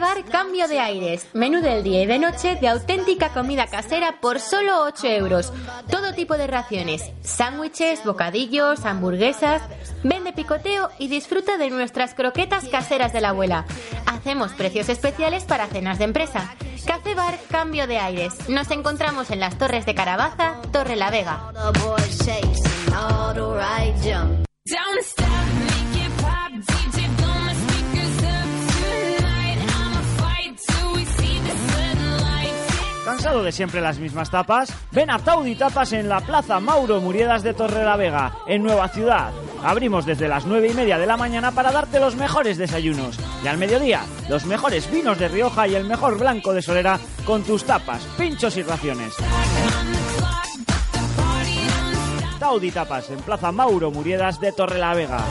Bar Cambio de Aires. Menú del día y de noche de auténtica comida casera por solo 8 euros. Todo tipo de raciones. Sándwiches, bocadillos, hamburguesas. Vende picoteo y disfruta de nuestras croquetas caseras de la abuela. Hacemos precios especiales para cenas de empresa. Café Bar Cambio de Aires. Nos encontramos en las Torres de Carabaza, Torre La Vega. ¿Cansado de siempre las mismas tapas? Ven a Taudi Tapas en la Plaza Mauro Muriedas de Torre la Vega, en Nueva Ciudad. Abrimos desde las 9 y media de la mañana para darte los mejores desayunos. Y al mediodía, los mejores vinos de Rioja y el mejor blanco de Solera con tus tapas, pinchos y raciones. Taudi Tapas en Plaza Mauro Muriedas de Torre la Vega.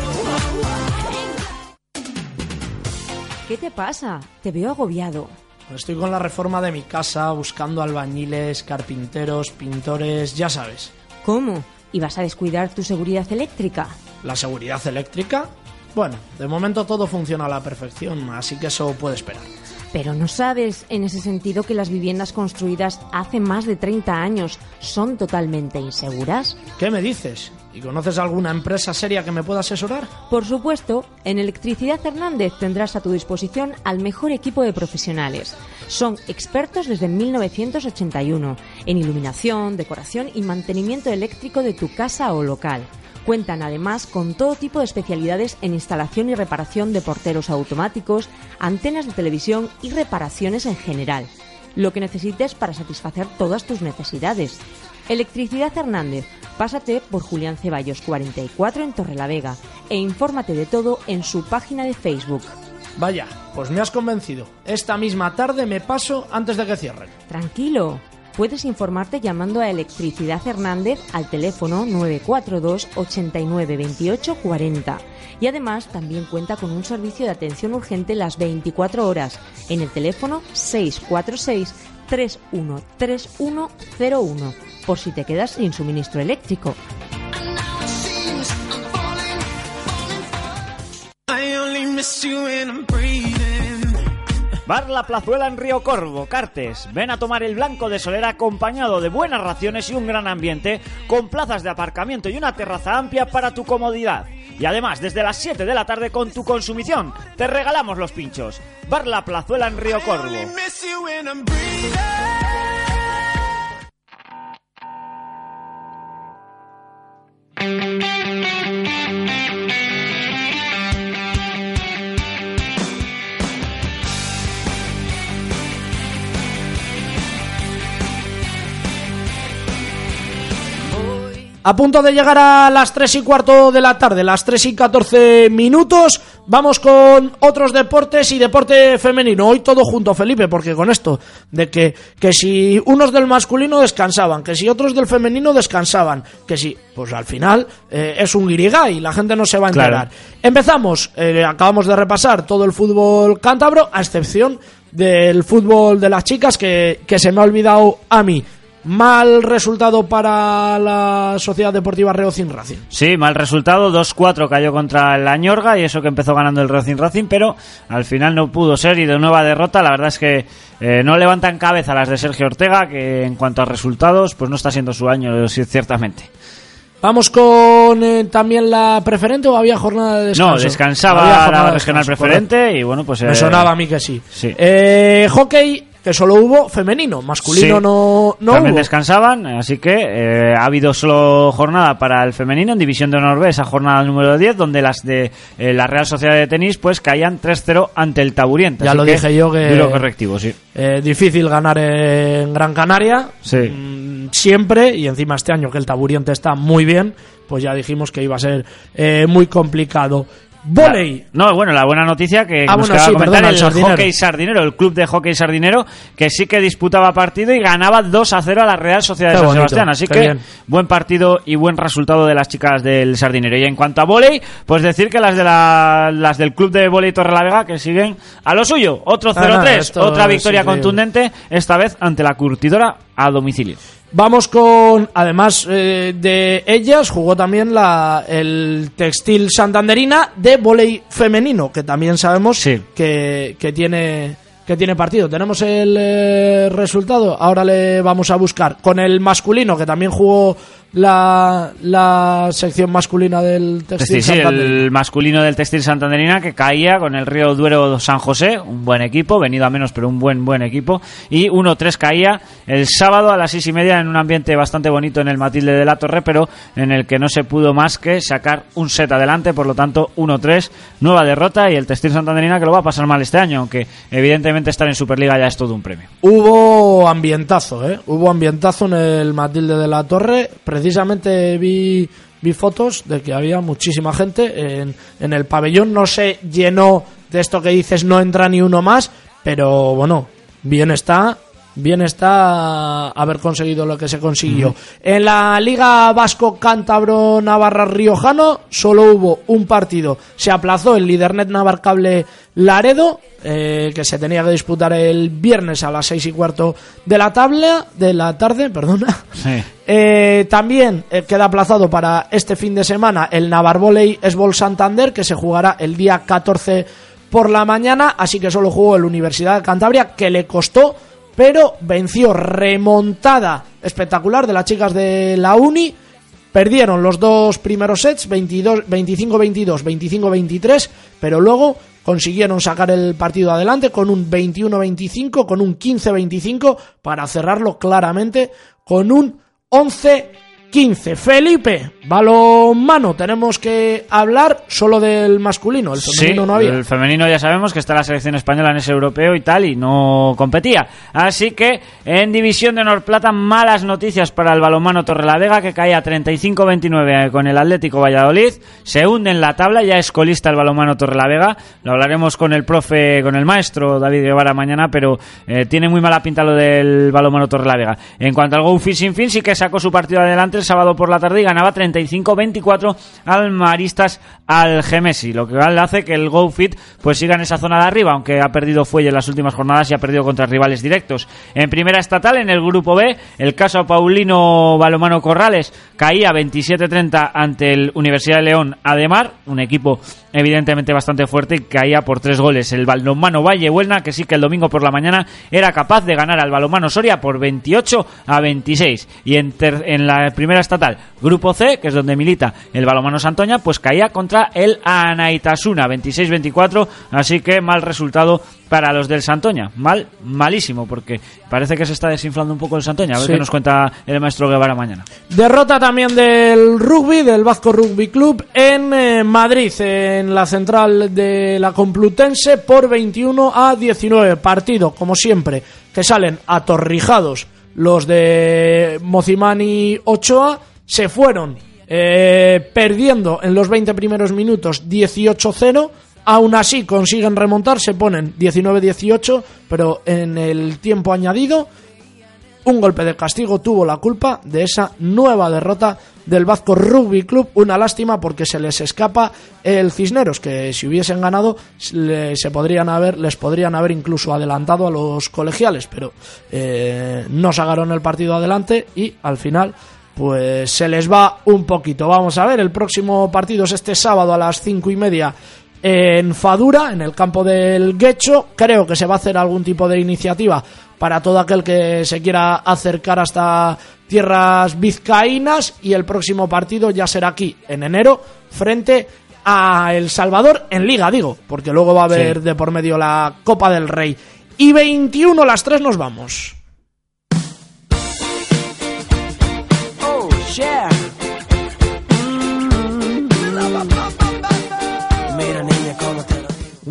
¿Qué te pasa? Te veo agobiado. Estoy con la reforma de mi casa, buscando albañiles, carpinteros, pintores, ya sabes. ¿Cómo? ¿Y vas a descuidar tu seguridad eléctrica? ¿La seguridad eléctrica? Bueno, de momento todo funciona a la perfección, así que eso puede esperar. Pero no sabes, en ese sentido, que las viviendas construidas hace más de 30 años son totalmente inseguras. ¿Qué me dices? ¿Y conoces alguna empresa seria que me pueda asesorar? Por supuesto, en Electricidad Hernández tendrás a tu disposición al mejor equipo de profesionales. Son expertos desde 1981 en iluminación, decoración y mantenimiento eléctrico de tu casa o local. Cuentan además con todo tipo de especialidades en instalación y reparación de porteros automáticos, antenas de televisión y reparaciones en general. Lo que necesites para satisfacer todas tus necesidades. Electricidad Hernández. Pásate por Julián Ceballos 44 en Torrelavega e infórmate de todo en su página de Facebook. Vaya, pues me has convencido. Esta misma tarde me paso antes de que cierren. Tranquilo. Puedes informarte llamando a Electricidad Hernández al teléfono 942 89 28 40. Y además también cuenta con un servicio de atención urgente las 24 horas en el teléfono 646 313101 por si te quedas sin suministro eléctrico. Bar La Plazuela en Río Corvo, Cartes. Ven a tomar el blanco de Solera acompañado de buenas raciones y un gran ambiente, con plazas de aparcamiento y una terraza amplia para tu comodidad. Y además, desde las 7 de la tarde con tu consumición, te regalamos los pinchos. Bar La Plazuela en Río Corvo. A punto de llegar a las 3 y cuarto de la tarde, las 3 y 14 minutos, vamos con otros deportes y deporte femenino. Hoy todo junto, Felipe, porque con esto de que, que si unos del masculino descansaban, que si otros del femenino descansaban, que si, pues al final eh, es un guirigá y la gente no se va a Claro. enterar. Empezamos, eh, acabamos de repasar todo el fútbol cántabro, a excepción del fútbol de las chicas que, que se me ha olvidado a mí. Mal resultado para la Sociedad Deportiva Reocin Racing. Sí, mal resultado, 2-4 cayó contra el Añorga y eso que empezó ganando el Racing Racing, pero al final no pudo ser y de nueva derrota, la verdad es que eh, no levantan cabeza las de Sergio Ortega, que en cuanto a resultados, pues no está siendo su año, ciertamente. Vamos con eh, también la preferente o había jornada de descanso. No, descansaba Había la de regional descanso, preferente correcto. y bueno, pues... Me eh, sonaba a mí que sí. Sí. Eh, hockey, que solo hubo femenino, masculino Sí. no, no También hubo. descansaban, así que eh, ha habido solo jornada para el femenino en División de Honor B, esa jornada número 10, donde las de eh, la Real Sociedad de Tenis pues caían 3-0 ante el Taburiente. Ya así lo que dije yo que- Duro correctivo, sí. Eh, difícil ganar en Gran Canaria. Sí. Mm, siempre, y encima este año que el Taburiente está muy bien, pues ya dijimos que iba a ser eh, muy complicado. Voley. No, bueno, la buena noticia que Ah, nos bueno, quedaba sí, comentar perdona, el el Sardinero. Hockey Sardinero, el club de Hockey Sardinero, que sí que disputaba partido y ganaba 2 a 0 a la Real Sociedad Qué de San bonito, Sebastián. Así qué que bien. buen partido y buen resultado de las chicas del Sardinero. Y en cuanto a volei, pues decir que las de la, las del club de volei Torrelavega que siguen a lo suyo. Otro Ah, nada, 0-3, esto otra victoria increíble. contundente, esta vez ante la curtidora a domicilio. Vamos con, además eh, de ellas, jugó también la, el textil santanderina de volei femenino, que también sabemos que, que tiene que tiene partido. Tenemos el eh, resultado, ahora le vamos a buscar. Con el masculino, que también jugó la, la sección masculina del textil sí, el masculino del textil santanderina que caía con el Río Duero San José, un buen equipo, venido a menos pero un buen buen equipo, y 1-3 caía el sábado a las seis y media en un ambiente bastante bonito en el Matilde de la Torre, pero en el que no se pudo más que sacar un set adelante, por lo tanto 1-3, nueva derrota y el textil santanderina que lo va a pasar mal este año, aunque evidentemente estar en Superliga ya es todo un premio. Hubo ambientazo, ¿eh? Hubo ambientazo en el Matilde de la Torre. Precisamente vi, vi fotos de que había muchísima gente en, en el pabellón. No se llenó de esto que dices, no entra ni uno más, pero bueno, bien está. Bien está haber conseguido lo que se consiguió. En la Liga Vasco Cántabro Navarra Riojano solo hubo un partido. Se aplazó el Lidernet Navarcable Laredo, eh, que se tenía que disputar el viernes a las seis y cuarto de la tabla, de la tarde, perdona. Eh, también eh, queda aplazado para este fin de semana el Navarvoley Esbol Santander, que se jugará el día 14 por la mañana, así que solo jugó el Universidad de Cantabria, que le costó, pero venció remontada espectacular de las chicas de la Uni. Perdieron los dos primeros sets, 22 25-22, 25-23, pero luego consiguieron sacar el partido adelante con un 21-25, con un 15-25, para cerrarlo claramente con un 11-15. Felipe, balonmano, tenemos que hablar solo del masculino, el femenino sí, no había. el femenino ya sabemos que está la selección española en ese europeo y tal y no competía. Así que en División de Honor Plata malas noticias para el balonmano Torrelavega que cae a 35-29 con el Atlético Valladolid. Se hunde en la tabla, ya es colista el balonmano Torrelavega. Lo hablaremos con el profe, con el maestro David Guevara mañana, pero eh, tiene muy mala pinta lo del balonmano Torrelavega. En cuanto al Go Fishing Fin sí que sacó su partido adelante sábado por la tarde y ganaba 35-24 al Maristas Algemesi, lo que hace que el Go Fit pues siga en esa zona de arriba, aunque ha perdido fuelle en las últimas jornadas y ha perdido contra rivales directos. En primera estatal, en el grupo B, el caso Paulino Balomano Corrales caía 27-30 ante el Universidad de León Ademar, un equipo evidentemente bastante fuerte y caía por tres goles. El balonmano Valle Huelna, que sí que el domingo por la mañana era capaz de ganar al balonmano Soria por 28 a 26. Y en, ter- en la primera estatal, grupo C, que es donde milita el balonmano Santoña, pues caía contra el Anaitasuna 26-24, así que mal resultado para los del Santoña. Mal, malísimo, porque parece que se está desinflando un poco el Santoña. A ver Sí. qué nos cuenta el maestro Guevara mañana. Derrota también del rugby, del Vasco Rugby Club, en eh, Madrid, en la central de la Complutense, por 21 a 19. Partido, como siempre, que salen atorrijados los de Mocimani Ochoa, se fueron eh, perdiendo en los 20 primeros minutos 18-0. Aún así consiguen remontar, se ponen 19-18, pero en el tiempo añadido un golpe de castigo tuvo la culpa de esa nueva derrota del Vasco Rugby Club. Una lástima porque se les escapa el Cisneros, que si hubiesen ganado se podrían haber, les podrían haber incluso adelantado a los colegiales, pero eh, no sacaron el partido adelante y al final pues se les va un poquito. Vamos a ver, el próximo partido es este sábado a las cinco y media en Fadura, en el campo del Guecho. Creo que se va a hacer algún tipo de iniciativa para todo aquel que se quiera acercar hasta tierras vizcaínas y el próximo partido ya será aquí en enero frente a El Salvador en Liga, digo, porque luego va a haber Sí. de por medio la Copa del Rey. Y 21 las 3 nos vamos.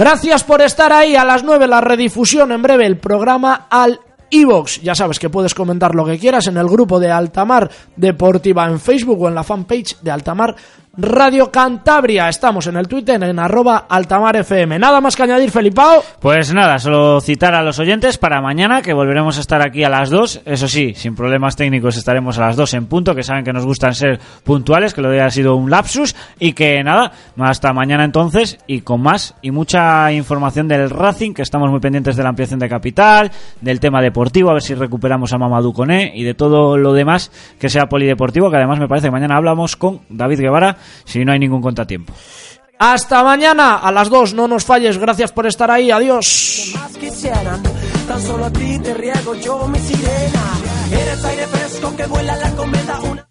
Gracias por estar ahí a las 9 la redifusión en breve el programa al iVox. Ya sabes que puedes comentar lo que quieras en el grupo de Altamar Deportiva en Facebook o en la fanpage de Altamar Radio Cantabria. Estamos en el Twitter en arroba Altamar FM. Nada más que añadir, Felipao. Pues nada, solo citar a los oyentes para mañana, que volveremos a estar aquí a las 2. Eso sí, sin problemas técnicos estaremos a las 2 en punto, que saben que nos gustan ser puntuales, que lo de haya sido un lapsus. Y que nada, hasta mañana entonces, y con más y mucha información del Racing, que estamos muy pendientes de la ampliación de capital, del tema deportivo, a ver si recuperamos a Mamadou Koné y de todo lo demás que sea polideportivo, que además me parece que mañana hablamos con David Guevara, si no hay ningún contratiempo. Hasta mañana a las 2. No nos falles. Gracias por estar ahí. Adiós.